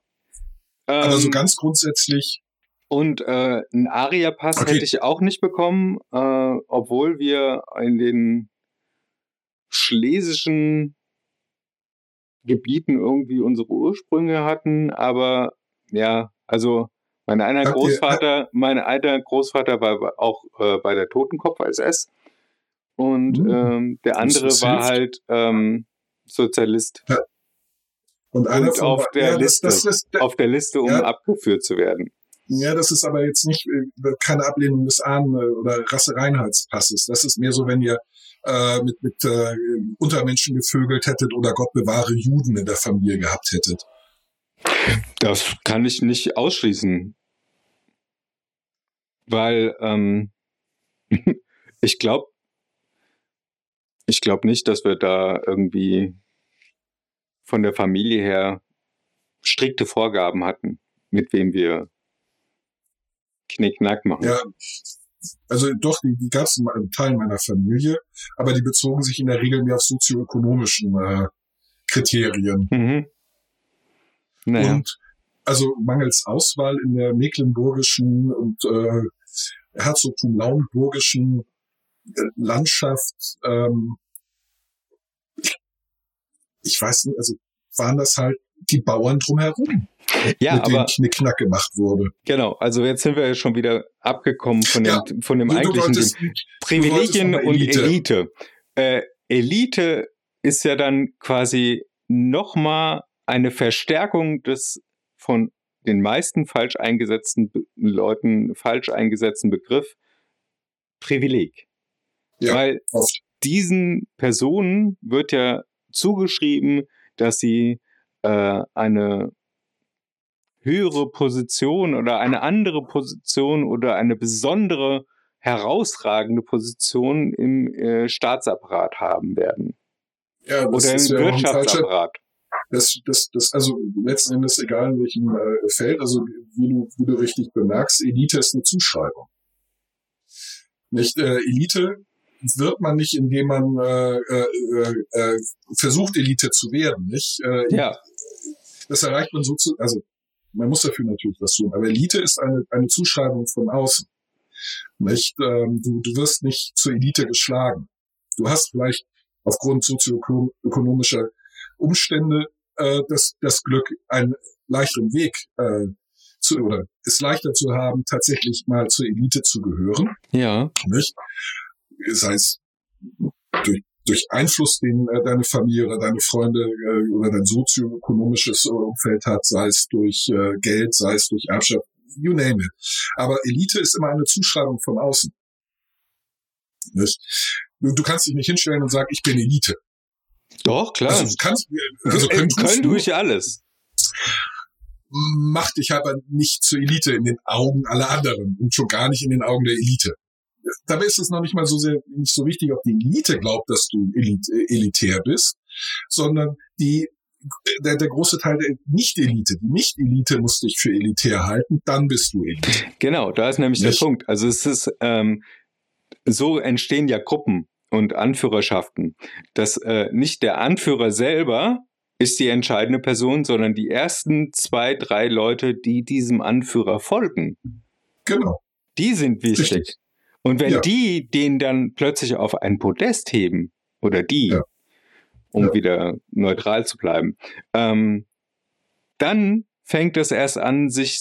Aber so ähm, ganz grundsätzlich, und äh, einen Aria-Pass Okay. hätte ich auch nicht bekommen, äh, obwohl wir in den schlesischen Gebieten irgendwie unsere Ursprünge hatten. Aber ja, also mein einer Habt ihr- Großvater, mein einer Großvater war auch äh, bei der Totenkopf SS. und Mhm. ähm, der andere war halt ähm, Sozialist Und einer Und auf der ja, Liste. Das, das, das, auf der Liste, um Ja. abgeführt zu werden. ja, das ist aber jetzt nicht äh, keine Ablehnung des Ahnen- oder Rassereinheitspasses. Das ist mehr so, wenn ihr äh, mit, mit äh, Untermenschen gevögelt hättet oder Gott bewahre Juden in der Familie gehabt hättet. Das kann ich nicht ausschließen. Weil ähm, <laughs> ich glaube, ich glaube nicht, dass wir da irgendwie von der Familie her strikte Vorgaben hatten, mit wem wir Knickknack machen. Ja, also doch, die, die gab es in Teilen meiner Familie, aber die bezogen sich in der Regel mehr auf sozioökonomischen äh, Kriterien. Mhm. Naja. Und also mangels Auswahl in der mecklenburgischen und äh, Herzogtum Lauenburgischen äh, Landschaft, ähm, ich weiß nicht, also waren das halt die Bauern drumherum, ja, mit denen aber Knickknack gemacht wurde. genau, also jetzt sind wir ja schon wieder abgekommen von dem, Ja, von dem eigentlichen wolltest, Privilegien und mal Elite. Äh, Elite ist ja dann quasi nochmal eine Verstärkung des von den meisten falsch eingesetzten Leuten falsch eingesetzten Begriff Privileg. Ja, Weil oft. diesen Personen wird ja zugeschrieben, dass sie äh, eine höhere Position oder eine andere Position oder eine besondere herausragende Position im äh, Staatsapparat haben werden Ja, oder im Wirtschaftsapparat. Das, das, das, also letzten Endes egal in welchem äh, Feld, also wie du, wie du richtig bemerkst, Elite ist eine Zuschreibung. Nicht äh, Elite wird man nicht, indem man äh, äh, äh, versucht, Elite zu werden, nicht? Äh, Ja, Das erreicht man so zu, also man muss dafür natürlich was tun, aber Elite ist eine, eine Zuschreibung von außen. Nicht? Ähm, du, du wirst nicht zur Elite geschlagen. Du hast vielleicht aufgrund sozioökonomischer Umstände äh, das, das Glück, einen leichteren Weg äh, zu, oder es leichter zu haben, tatsächlich mal zur Elite zu gehören ja, nicht? Sei es durch, durch Einfluss, den äh, deine Familie oder deine Freunde äh, oder dein sozioökonomisches äh, Umfeld hat, sei es durch äh, Geld, sei es durch Erbschaft, you name it. Aber Elite ist immer eine Zuschreibung von außen. Nicht? Du, du kannst dich nicht hinstellen und sagen, ich bin Elite. Doch, klar. Also, kannst, also äh, können, können du, tue ich alles. macht dich aber nicht zur Elite in den Augen aller anderen und schon gar nicht in den Augen der Elite. Dabei ist es noch nicht mal so sehr nicht so wichtig, ob die Elite glaubt, dass du elit, äh, elitär bist, sondern die der, der große Teil der Nicht-Elite, die Nicht-Elite muss dich für elitär halten, dann bist du Elite. Genau, da ist nämlich der Nicht? Punkt. Also es ist, ähm, so entstehen ja Gruppen und Anführerschaften. dass äh, nicht der Anführer selber ist die entscheidende Person, sondern die ersten zwei, drei Leute, die diesem Anführer folgen. Genau. Die sind wichtig. Richtig. Und wenn Ja. die den dann plötzlich auf ein Podest heben, oder die, Ja. um Ja. wieder neutral zu bleiben, ähm, dann fängt es erst an, sich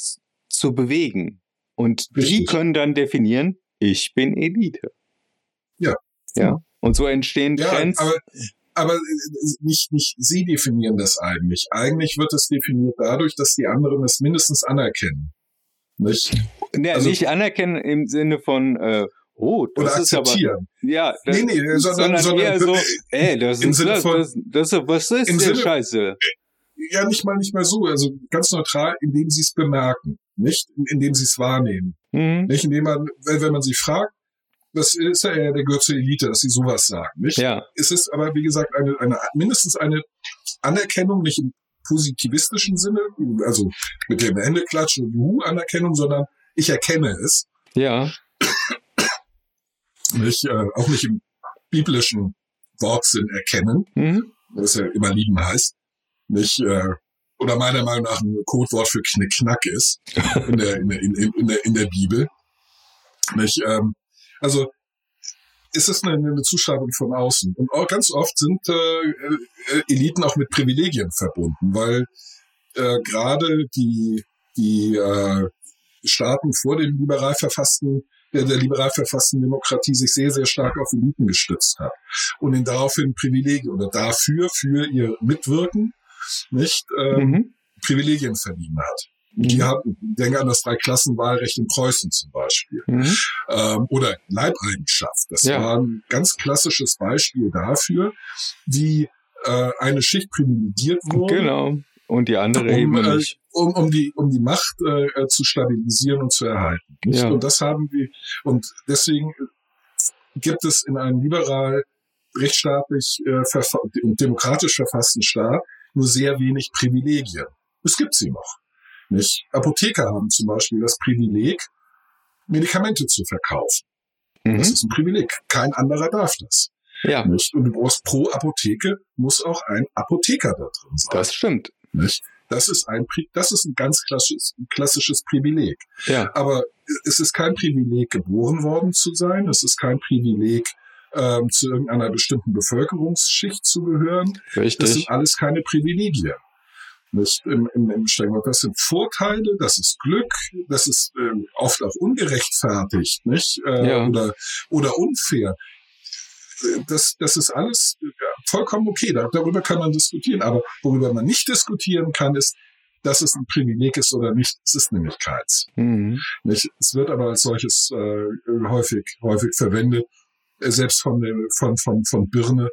zu bewegen. Und die Richtig. können dann definieren, ich bin Elite. Ja. Ja. Und so entstehen Ja, Trends. aber, aber äh, nicht, nicht sie definieren das eigentlich. Eigentlich wird es definiert dadurch, dass die anderen es mindestens anerkennen. Nicht? ne, also- nicht anerkennen im Sinne von, äh, oh, das Oder ist aber, akzeptieren. ja, das, Nee, nee, sondern- sondern- eher so, ey, das im ist, Sinne das, von- das, das, was ist der Sinne- Scheiße? Ja, nicht mal, nicht mal so. Also ganz neutral, indem sie es bemerken. Nicht, indem sie es wahrnehmen. Mhm. Nicht, indem man, wenn man sie fragt, das ist ja eher der gehört zur Elite, dass sie sowas sagen. Nicht? Ja, Es ist aber, wie gesagt, eine, eine, mindestens eine Anerkennung, nicht im positivistischen Sinne, also mit dem Händeklatsch und Juhu-Anerkennung, sondern ich erkenne es. ja, Nicht, äh, auch nicht im biblischen Wortsinn erkennen, mhm. das ja immer lieben heißt. Nicht, äh, oder meiner Meinung nach ein Codewort für Knickknack ist in der, in der, in, in der, in der Bibel. Nicht, ähm, also ist es eine, eine Zuschreibung von außen. Und auch ganz oft sind äh, äh, Eliten auch mit Privilegien verbunden, weil äh, gerade die, die äh, Staaten vor dem liberal verfassten der, der liberal verfassten Demokratie sich sehr, sehr stark auf Eliten gestützt hat und ihnen daraufhin Privilegien oder dafür für ihr Mitwirken nicht ähm, Mhm. Privilegien verliehen hat. Die Mhm. haben, denke an das Dreiklassenwahlrecht in Preußen zum Beispiel. Mhm. Ähm, oder Leibeigenschaft. Das Ja. war ein ganz klassisches Beispiel dafür, wie äh, eine Schicht privilegiert wurde, Genau. Und die andere Um, eben äh, nicht. um, um, die, um die Macht äh, äh, zu stabilisieren und zu erhalten. Ja. Und das haben wir, und deswegen gibt es in einem liberal rechtsstaatlich äh, und demokratisch verfassten Staat nur sehr wenig Privilegien. Es gibt sie noch. Nicht? Apotheker haben zum Beispiel das Privileg, Medikamente zu verkaufen. Mhm. Das ist ein Privileg. Kein anderer darf das. Ja, Nicht? Und du brauchst pro Apotheke muss auch ein Apotheker da drin sein. das stimmt. Nicht? Das ist ein, das ist ein ganz klassisches, klassisches Privileg. Ja. Aber es ist kein Privileg, geboren worden zu sein. Es ist kein Privileg, ähm, zu irgendeiner bestimmten Bevölkerungsschicht zu gehören. Das Richtig. sind alles keine Privilegien. Nicht im, im, im. Das sind Vorteile, das ist Glück, das ist ähm, oft auch ungerechtfertigt, nicht? Äh, Ja. oder, oder unfair. Äh, Das, das ist alles äh, vollkommen okay. Da, darüber kann man diskutieren. Aber worüber man nicht diskutieren kann, ist, dass es ein Privileg ist oder nicht. Es ist nämlich keins. Mhm. Es wird aber als solches äh, häufig, häufig verwendet, äh, selbst von, dem, von, von, von Birne,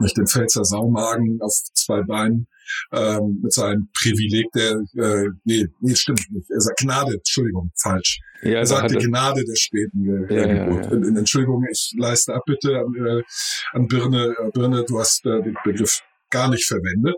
nicht den Pfälzer Saumagen auf zwei Beinen, ähm, mit seinem Privileg der, äh, nee, nee, stimmt nicht, er sagt Gnade, Entschuldigung, falsch. Ja, Er sagte hatte, Gnade der späten Ja, äh, ja, Geburt. ja. Äh, Entschuldigung, ich leiste Abbitte an, äh, an Birne. Äh, Birne, du hast äh, den Begriff gar nicht verwendet.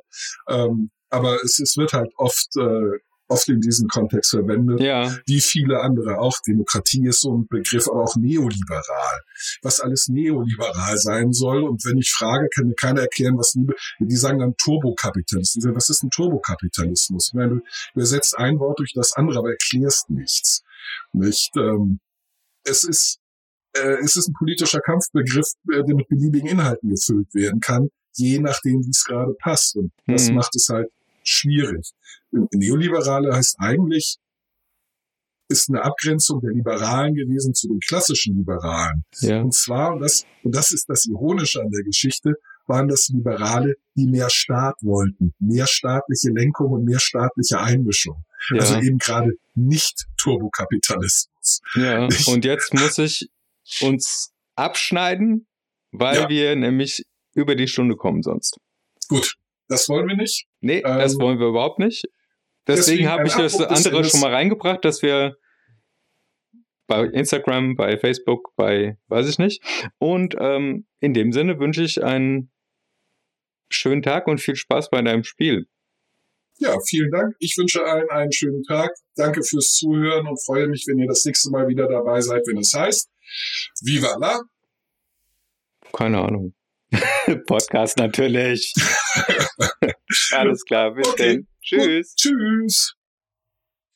Ähm, aber es, es wird halt oft, äh, oft in diesem Kontext verwendet ja, wie viele andere auch. Demokratie ist so ein Begriff, aber auch neoliberal. Was alles neoliberal sein soll. Und wenn ich frage, kann mir keiner erklären, was Liebe, die sagen dann Turbokapitalismus. Was ist ein Turbokapitalismus? Ich meine, du übersetzt ein Wort durch das andere, aber erklärst nichts. Nicht? Ähm, es ist, äh, es ist ein politischer Kampfbegriff, äh, der mit beliebigen Inhalten gefüllt werden kann, je nachdem, wie es gerade passt. Und das Mhm. macht es halt schwierig. Neoliberale heißt eigentlich, ist eine Abgrenzung der Liberalen gewesen zu den klassischen Liberalen. ja. Und zwar, und das, und das ist das Ironische an der Geschichte, waren das Liberale, die mehr Staat wollten, mehr staatliche Lenkung und mehr staatliche Einmischung. ja. Also eben gerade nicht Turbokapitalismus. Ja, und jetzt muss ich uns abschneiden, weil Ja. wir nämlich über die Stunde kommen sonst. Gut, das wollen wir nicht. Nee, das Ähm, wollen wir überhaupt nicht. Deswegen deswegen habe ich das andere schon mal reingebracht, dass wir bei Instagram, bei Facebook, bei weiß ich nicht. Und ähm, in dem Sinne wünsche ich einen schönen Tag und viel Spaß bei deinem Spiel. Ja, vielen Dank. Ich wünsche allen einen schönen Tag. Danke fürs Zuhören und freue mich, wenn ihr das nächste Mal wieder dabei seid, wenn es heißt Viva la Keine Ahnung. <laughs> Podcast natürlich. <laughs> Alles klar, bis Okay. dann. Tschüss. Tschüss.